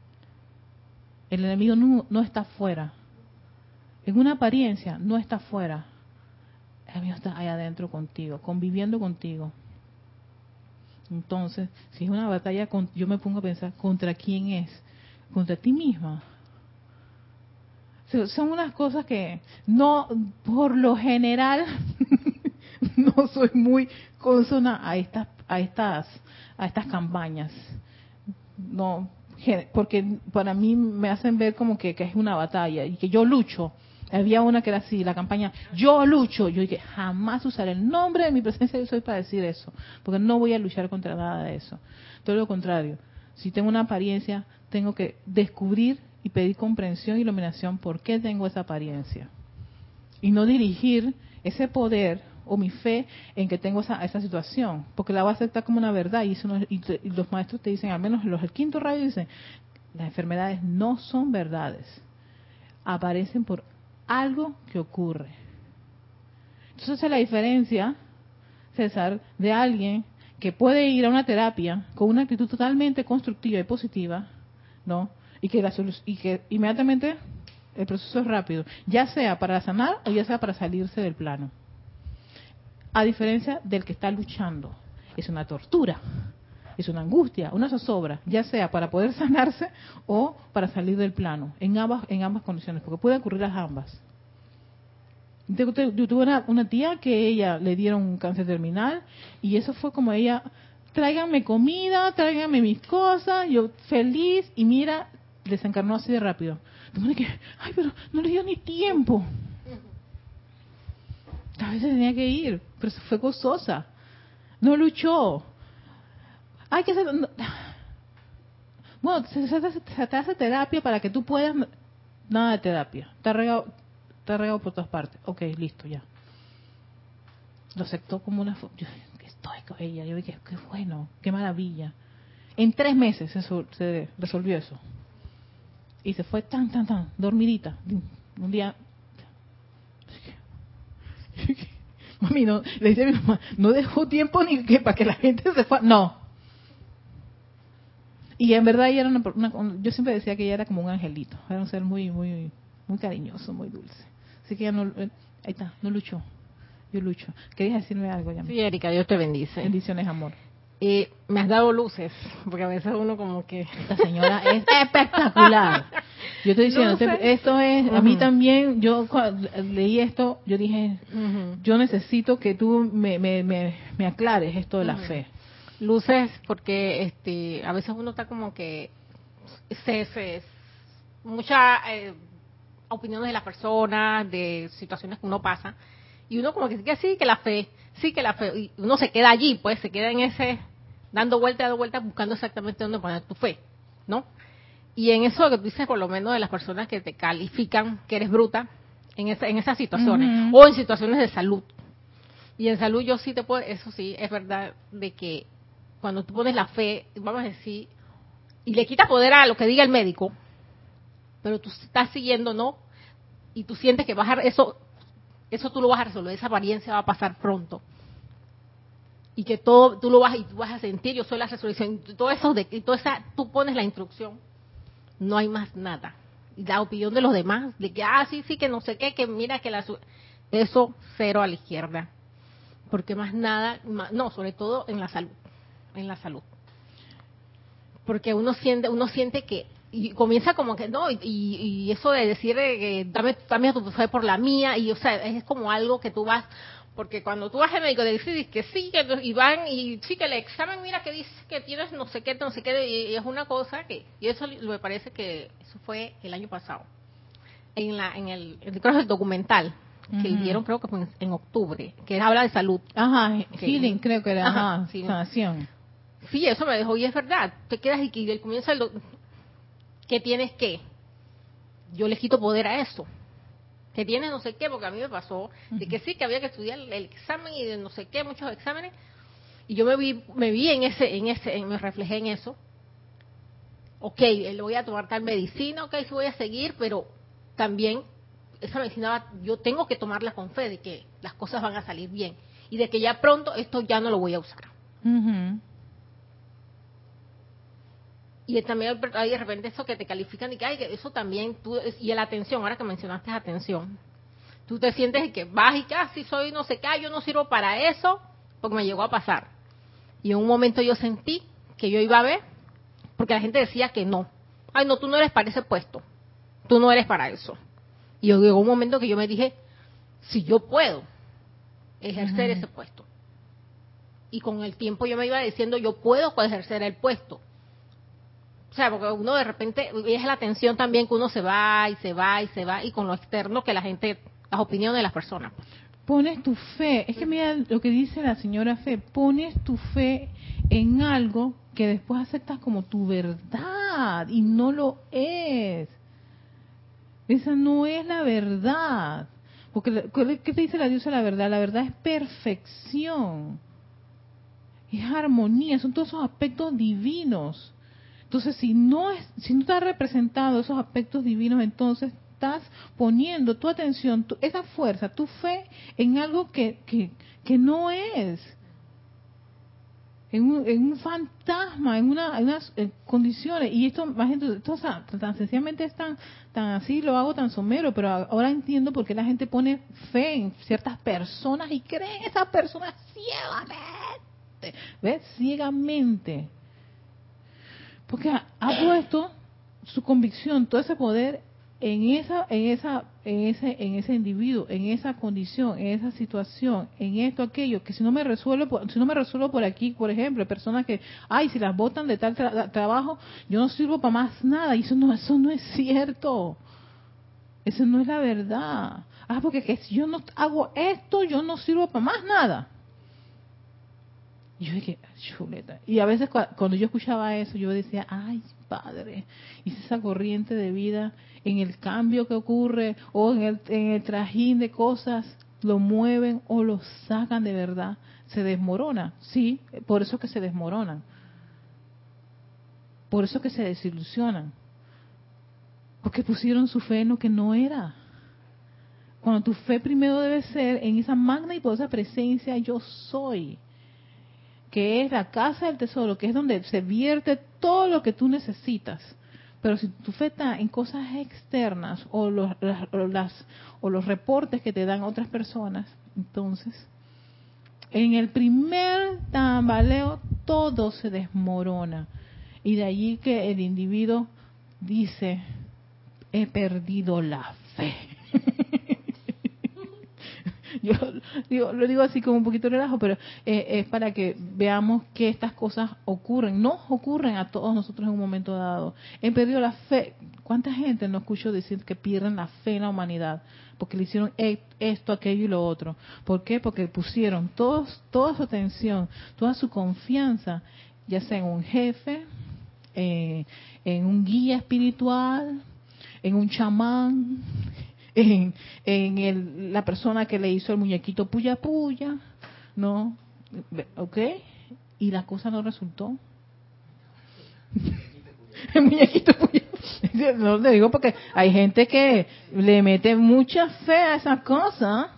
el enemigo no, no está fuera, en una apariencia, no está afuera. El mío está ahí adentro contigo, conviviendo contigo. Entonces, si es una batalla, yo me pongo a pensar, ¿contra quién es? Contra ti misma. Son unas cosas que no, por lo general, no soy muy consona a estas, a estas, a estas campañas. No, porque para mí me hacen ver como que, que es una batalla y que yo lucho había una que era así, la campaña, yo lucho. Yo dije, jamás usaré el nombre de mi presencia yo soy para decir eso, porque no voy a luchar contra nada de eso. Todo lo contrario, si tengo una apariencia, tengo que descubrir y pedir comprensión y iluminación por qué tengo esa apariencia. Y no dirigir ese poder o mi fe en que tengo esa, esa situación, porque la va a aceptar como una verdad. Y, los maestros te dicen, al menos los del quinto rayo dicen, las enfermedades no son verdades, aparecen por algo que ocurre. Entonces es la diferencia, César, de alguien que puede ir a una terapia con una actitud totalmente constructiva y positiva, ¿no? Y que, la y que inmediatamente el proceso es rápido, ya sea para sanar o ya sea para salirse del plano. A diferencia del que está luchando, es una tortura, es una angustia, una zozobra, ya sea para poder sanarse o para salir del plano, en ambas, en ambas condiciones, porque puede ocurrir las ambas. Yo tuve una, tía que ella le dieron un cáncer terminal y eso fue como ella, tráiganme comida, tráiganme mis cosas, yo feliz y mira, desencarnó así de rápido. que, ay, pero no le dio ni tiempo. A veces tenía que ir, pero fue gozosa. No luchó, hay que hacer... Bueno, se, te hace terapia para que tú puedas... Nada de terapia. Está regado, está regado por todas partes. Ok, listo, ya. Lo aceptó como una... Yo, estoy con ella. Yo dije, qué bueno, qué maravilla. En tres meses se, se resolvió eso. Y se fue tan, tan, tan, dormidita. Un día... Mami, no, le dice a mi mamá, no dejó tiempo ni que para que la gente se fuera. No, y en verdad ella era una, yo siempre decía que ella era como un angelito, era un ser muy, muy, muy cariñoso, muy dulce. Así que ella no, eh, ahí está, no luchó, yo lucho. ¿Querías decirme algo, ya? Sí, Erika, Dios te bendice. Bendiciones, amor. Y me has dado luces, porque a veces uno como que... Esta señora es espectacular. Yo estoy diciendo, esto es, a mí también, yo leí esto, yo dije, yo necesito que tú me, me, me, aclares esto de la fe luces porque este a veces uno está como que se, se muchas eh, opiniones de las personas de situaciones que uno pasa y uno como que sí que sí que la fe sí que la fe y uno se queda allí pues se queda en ese dando vueltas dando vueltas buscando exactamente dónde poner tu fe no y en eso que tú dices por lo menos de las personas que te califican que eres bruta en esa, en esas situaciones o en situaciones de salud. Y en salud yo sí te puedo eso sí es verdad de que cuando tú pones la fe, vamos a decir, y le quita poder a lo que diga el médico, pero tú estás siguiendo, ¿no? Y tú sientes que bajar eso, eso tú lo vas a resolver, esa apariencia va a pasar pronto. Y que todo, tú lo vas, y tú vas a sentir, yo soy la resolución, y todo eso, de, y toda esa, tú pones la instrucción, no hay más nada. Y la opinión de los demás, de que, ah, sí, sí, que no sé qué, que mira que la, eso cero a la izquierda. porque más nada, no, sobre todo en la salud, en la salud. Porque uno siente, uno siente que y comienza como que no y, eso de decir que dame, dame tu fe por la mía y o sea es como algo que tú vas porque cuando tú vas al médico te dices que sí que y van y sí que el examen mira que dice que tienes no sé qué no sé qué y, es una cosa que y eso me parece que eso fue el año pasado en la en el, creo el documental que le dieron creo que fue en, octubre que habla de salud. Ajá healing creo que era ajá, sanación sí eso me dejó y es verdad te quedas y, y comienza el que tienes que. Yo le quito poder a eso. Que tienes no sé qué, porque a mí me pasó de que sí, que había que estudiar el, examen y de no sé qué, muchos exámenes. Y yo me vi, me vi en ese, en ese, me reflejé en eso. Ok, le voy a tomar tal medicina, ok, sí voy a seguir, pero también esa medicina yo tengo que tomarla con fe de que las cosas van a salir bien y de que ya pronto esto ya no lo voy a usar. Y también hay de repente eso que te califican y que, que eso también, tú, y la atención, ahora que mencionaste atención, tú te sientes que vas y casi soy no sé qué, yo no sirvo para eso, porque me llegó a pasar. Y en un momento yo sentí que yo iba a ver, porque la gente decía que no. Ay, no, tú no eres para ese puesto, tú no eres para eso. Y llegó un momento que yo me dije, si yo puedo ejercer ese puesto. Y con el tiempo yo me iba diciendo, yo puedo ejercer el puesto o sea, porque uno de repente es la atención también que uno se va y se va y se va y con lo externo que la gente, las opiniones de las personas. Pones tu fe, es que mira lo que dice la señora Fe, pones tu fe en algo que después aceptas como tu verdad y no lo es. Esa no es la verdad. Porque, ¿qué te dice la diosa la verdad? La verdad es perfección. Es armonía, son todos esos aspectos divinos. Entonces, si no, es, si no está representado esos aspectos divinos, entonces estás poniendo tu atención, esa fuerza, tu fe en algo que, que, no es. En un, en un, fantasma, en, una, unas condiciones. Y esto, más esto, tan sencillamente es tan, tan así, lo hago tan somero, pero ahora entiendo por qué la gente pone fe en ciertas personas y cree en esas personas ciegamente. ¿Ves? Ciegamente. Porque ha, puesto su convicción, todo ese poder en esa, en esa, en ese, en ese individuo, en esa condición, en esa situación, en esto, aquello, que si no me resuelvo, si no me resuelvo por aquí, por ejemplo, personas que, ay, si las botan de tal trabajo, yo no sirvo para más nada, y eso no, eso no es cierto. Eso no es la verdad. Ah, porque que si yo no hago esto, yo no sirvo para más nada. Y yo dije, chuleta. Y a veces cuando yo escuchaba eso, yo decía, ay, padre, y esa corriente de vida en el cambio que ocurre o en el, en el trajín de cosas lo mueven o lo sacan de verdad, se desmorona. Sí, por eso que se desmoronan. Por eso que se desilusionan. Porque pusieron su fe en lo que no era. Cuando tu fe primero debe ser en esa magna y poderosa presencia, yo soy que es la casa del tesoro, que es donde se vierte todo lo que tú necesitas. Pero si tu fe está en cosas externas o los, las, o los reportes que te dan otras personas, entonces, en el primer tambaleo todo se desmorona. Y de allí que el individuo dice, he perdido la fe. Yo digo, lo digo así como un poquito relajo, pero eh, es para que veamos que estas cosas ocurren. No ocurren a todos nosotros en un momento dado. He perdido la fe. ¿Cuánta gente no escucho decir que pierden la fe en la humanidad? Porque le hicieron e, esto, aquello y lo otro. ¿Por qué? Porque pusieron todos, toda su atención, toda su confianza, ya sea en un jefe, eh, en un guía espiritual, en un chamán, en, en el, la persona que le hizo el muñequito puya puya, ¿no? ¿Ok? Y la cosa no resultó. el muñequito puya. No le digo porque hay gente que le mete mucha fe a esa cosa.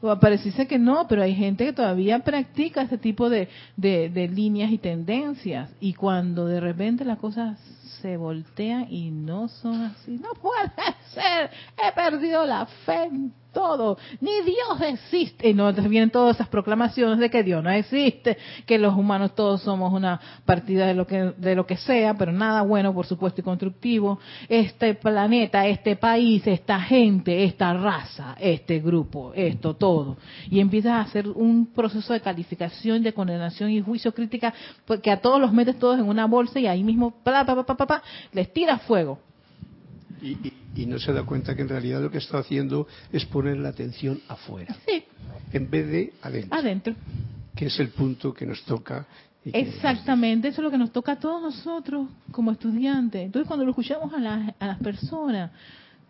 O pareciese que no, pero hay gente que todavía practica ese tipo de, de, de líneas y tendencias. Y cuando de repente las cosas se voltean y no son así. No puede ser. He perdido la fe en todo, ni Dios existe. Y no vienen todas esas proclamaciones de que Dios no existe, que los humanos todos somos una partida de lo que de lo que sea, pero nada bueno, por supuesto, y constructivo. Este planeta, este país, esta gente, esta raza, este grupo, esto todo. Y empiezas a hacer un proceso de calificación, de condenación y juicio crítica, porque a todos los metes todos en una bolsa y ahí mismo, pa, pa, pa, pa, les tiras fuego. Y, no se da cuenta que en realidad lo que está haciendo es poner la atención afuera. Sí. En vez de adentro. Adentro. Que es el punto que nos toca. Exactamente, eso es lo que nos toca a todos nosotros como estudiantes. Entonces, cuando lo escuchamos a las, a las personas,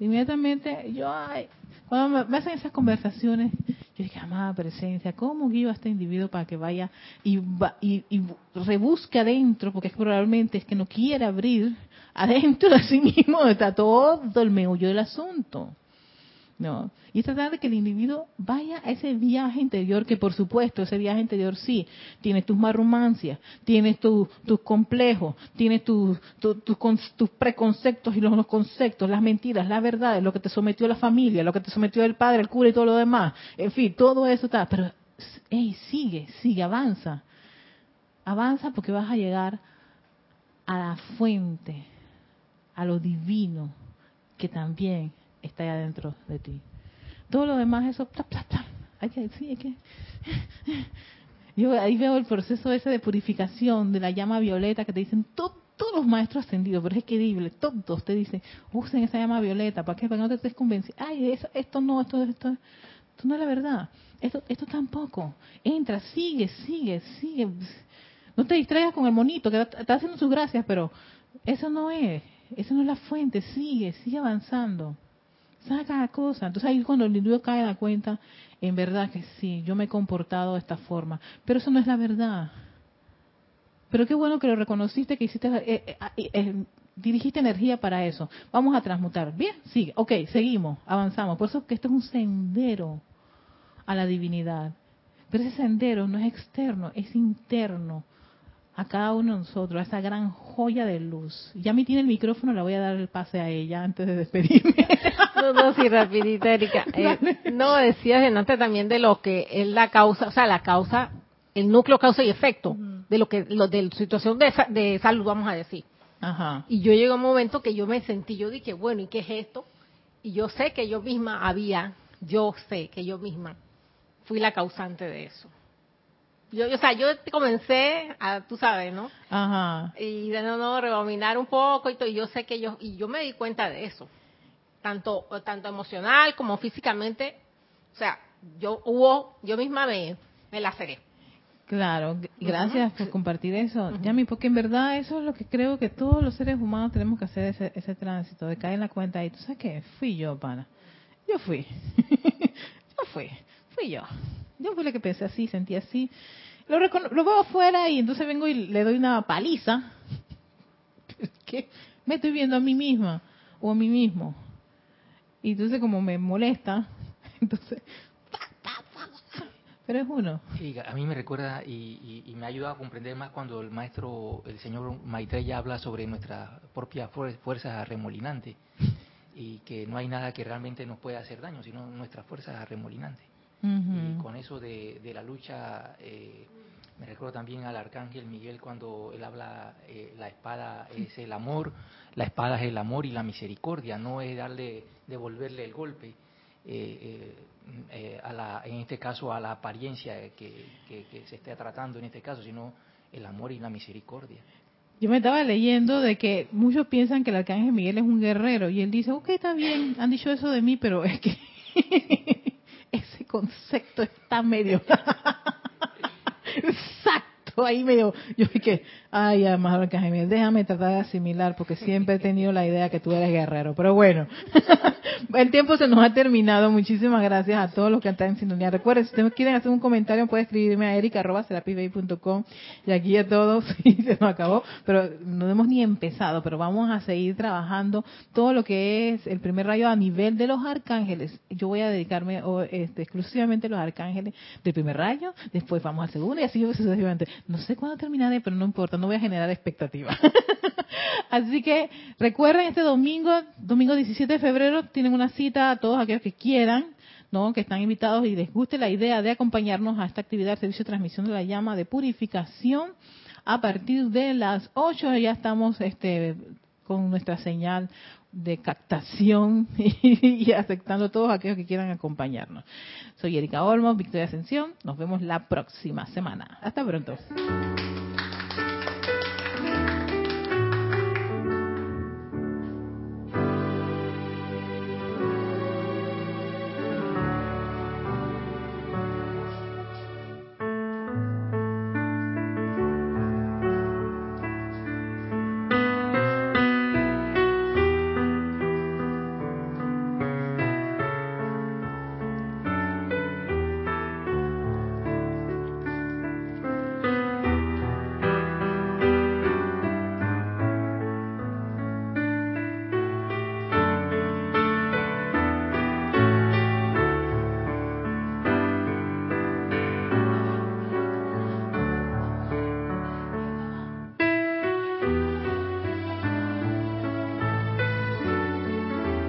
inmediatamente yo, ay, cuando me, hacen esas conversaciones, yo dije, amada presencia, ¿cómo guío a este individuo para que vaya y, y, y rebusque adentro? Porque probablemente es que no quiere abrir adentro de sí mismo está todo el meollo del asunto. ¿no? Y tratar de que el individuo vaya a ese viaje interior, que por supuesto ese viaje interior sí, tiene tus marrumancias, tienes tus complejos, tienes tus tus preconceptos y los, los, conceptos, las mentiras, las verdades, lo que te sometió la familia, lo que te sometió el padre, el cura y todo lo demás. En fin, todo eso está. Pero, hey, sigue, sigue, avanza. Avanza porque vas a llegar a la fuente a lo divino que también está ahí adentro de ti. Todo lo demás, eso, hay que, sí, hay que. Yo ahí veo el proceso ese de purificación de la llama violeta que te dicen todos los maestros ascendidos, pero es increíble, todos te dicen, usen esa llama violeta, ¿para qué? Para que no te estés convencido. Ay, eso, esto no, esto, esto, esto no es la verdad. Esto, esto tampoco. Entra, sigue, sigue, sigue. No te distraigas con el monito que está haciendo sus gracias, pero eso no es. Esa no es la fuente, sigue, sigue avanzando. Saca cosa. Entonces ahí cuando el individuo cae da cuenta, en verdad que sí, yo me he comportado de esta forma. Pero eso no es la verdad. Pero qué bueno que lo reconociste, que hiciste, eh, eh, eh, dirigiste energía para eso. Vamos a transmutar. Bien, sigue. Ok, seguimos, avanzamos. Por eso que esto es un sendero a la divinidad. Pero ese sendero no es externo, es interno a cada uno de nosotros, a esa gran joya de luz. Ya me tiene el micrófono, le voy a dar el pase a ella antes de despedirme. no, no, sí, rapidita, Erika. Eh, no, decías antes también de lo que es la causa, o sea, la causa, el núcleo causa y efecto, de lo que, lo, de la situación de, de salud, vamos a decir. Ajá. Y yo llegué a un momento que yo me sentí, yo dije, bueno, ¿y qué es esto? Y yo sé que yo misma había, yo sé que yo misma fui la causante de eso. Yo, o sea, yo comencé a, tú sabes, ¿no? Ajá. Y de no, no, rebominar un poco y todo, y yo sé que yo, y yo me di cuenta de eso. Tanto, tanto emocional como físicamente. O sea, yo hubo, yo misma me, me laceré. Claro, gracias por compartir eso, Yami, porque en verdad eso es lo que creo que todos los seres humanos tenemos que hacer ese, ese tránsito, de caer en la cuenta y tú sabes qué, fui yo, pana. Yo fui. yo fui, fui yo. Yo fui la que pensé así, sentí así. Lo, lo veo afuera y entonces vengo y le doy una paliza. ¿Qué? Me estoy viendo a mí misma o a mí mismo. Y entonces como me molesta, entonces... Pero es uno. Sí, a mí me recuerda y, y, me ayuda a comprender más cuando el maestro, el señor Maitreya habla sobre nuestra propia fuerza remolinante y que no hay nada que realmente nos pueda hacer daño, sino nuestra fuerza remolinante. Y con eso de, la lucha, eh, me recuerdo también al arcángel Miguel cuando él habla, eh, la espada es el amor, la espada es el amor y la misericordia, no es darle, devolverle el golpe. Eh, a la, en este caso a la apariencia que, se esté tratando en este caso, sino el amor y la misericordia. Yo me estaba leyendo de que muchos piensan que el arcángel Miguel es un guerrero y él dice, ok, está bien, han dicho eso de mí, pero es que concepto está medio... Exacto, ahí medio... Yo dije, ay, además, déjame tratar de asimilar, porque siempre he tenido la idea que tú eres guerrero. Pero bueno, el tiempo se nos ha terminado. Muchísimas gracias a todos los que están en sintonía. Recuerden, si ustedes quieren hacer un comentario, pueden escribirme a erica.com y aquí a todos, y se nos acabó, pero no hemos ni empezado, pero vamos a seguir trabajando todo lo que es el primer rayo a nivel de los arcángeles. Yo voy a dedicarme este, exclusivamente a los arcángeles del primer rayo, después vamos al segundo y así sucesivamente. No sé cuándo terminaré, pero no importa, no voy a generar expectativas. Así que recuerden, este domingo, domingo 17 de febrero, tienen una cita a todos aquellos que quieran, ¿no? que están invitados y les guste la idea de acompañarnos a esta actividad, servicio de transmisión de la llama de purificación. A partir de las 8 ya estamos este, con nuestra señal de captación y, aceptando a todos aquellos que quieran acompañarnos. Soy Erika Olmos, Victoria Ascensión. Nos vemos la próxima semana. Hasta pronto.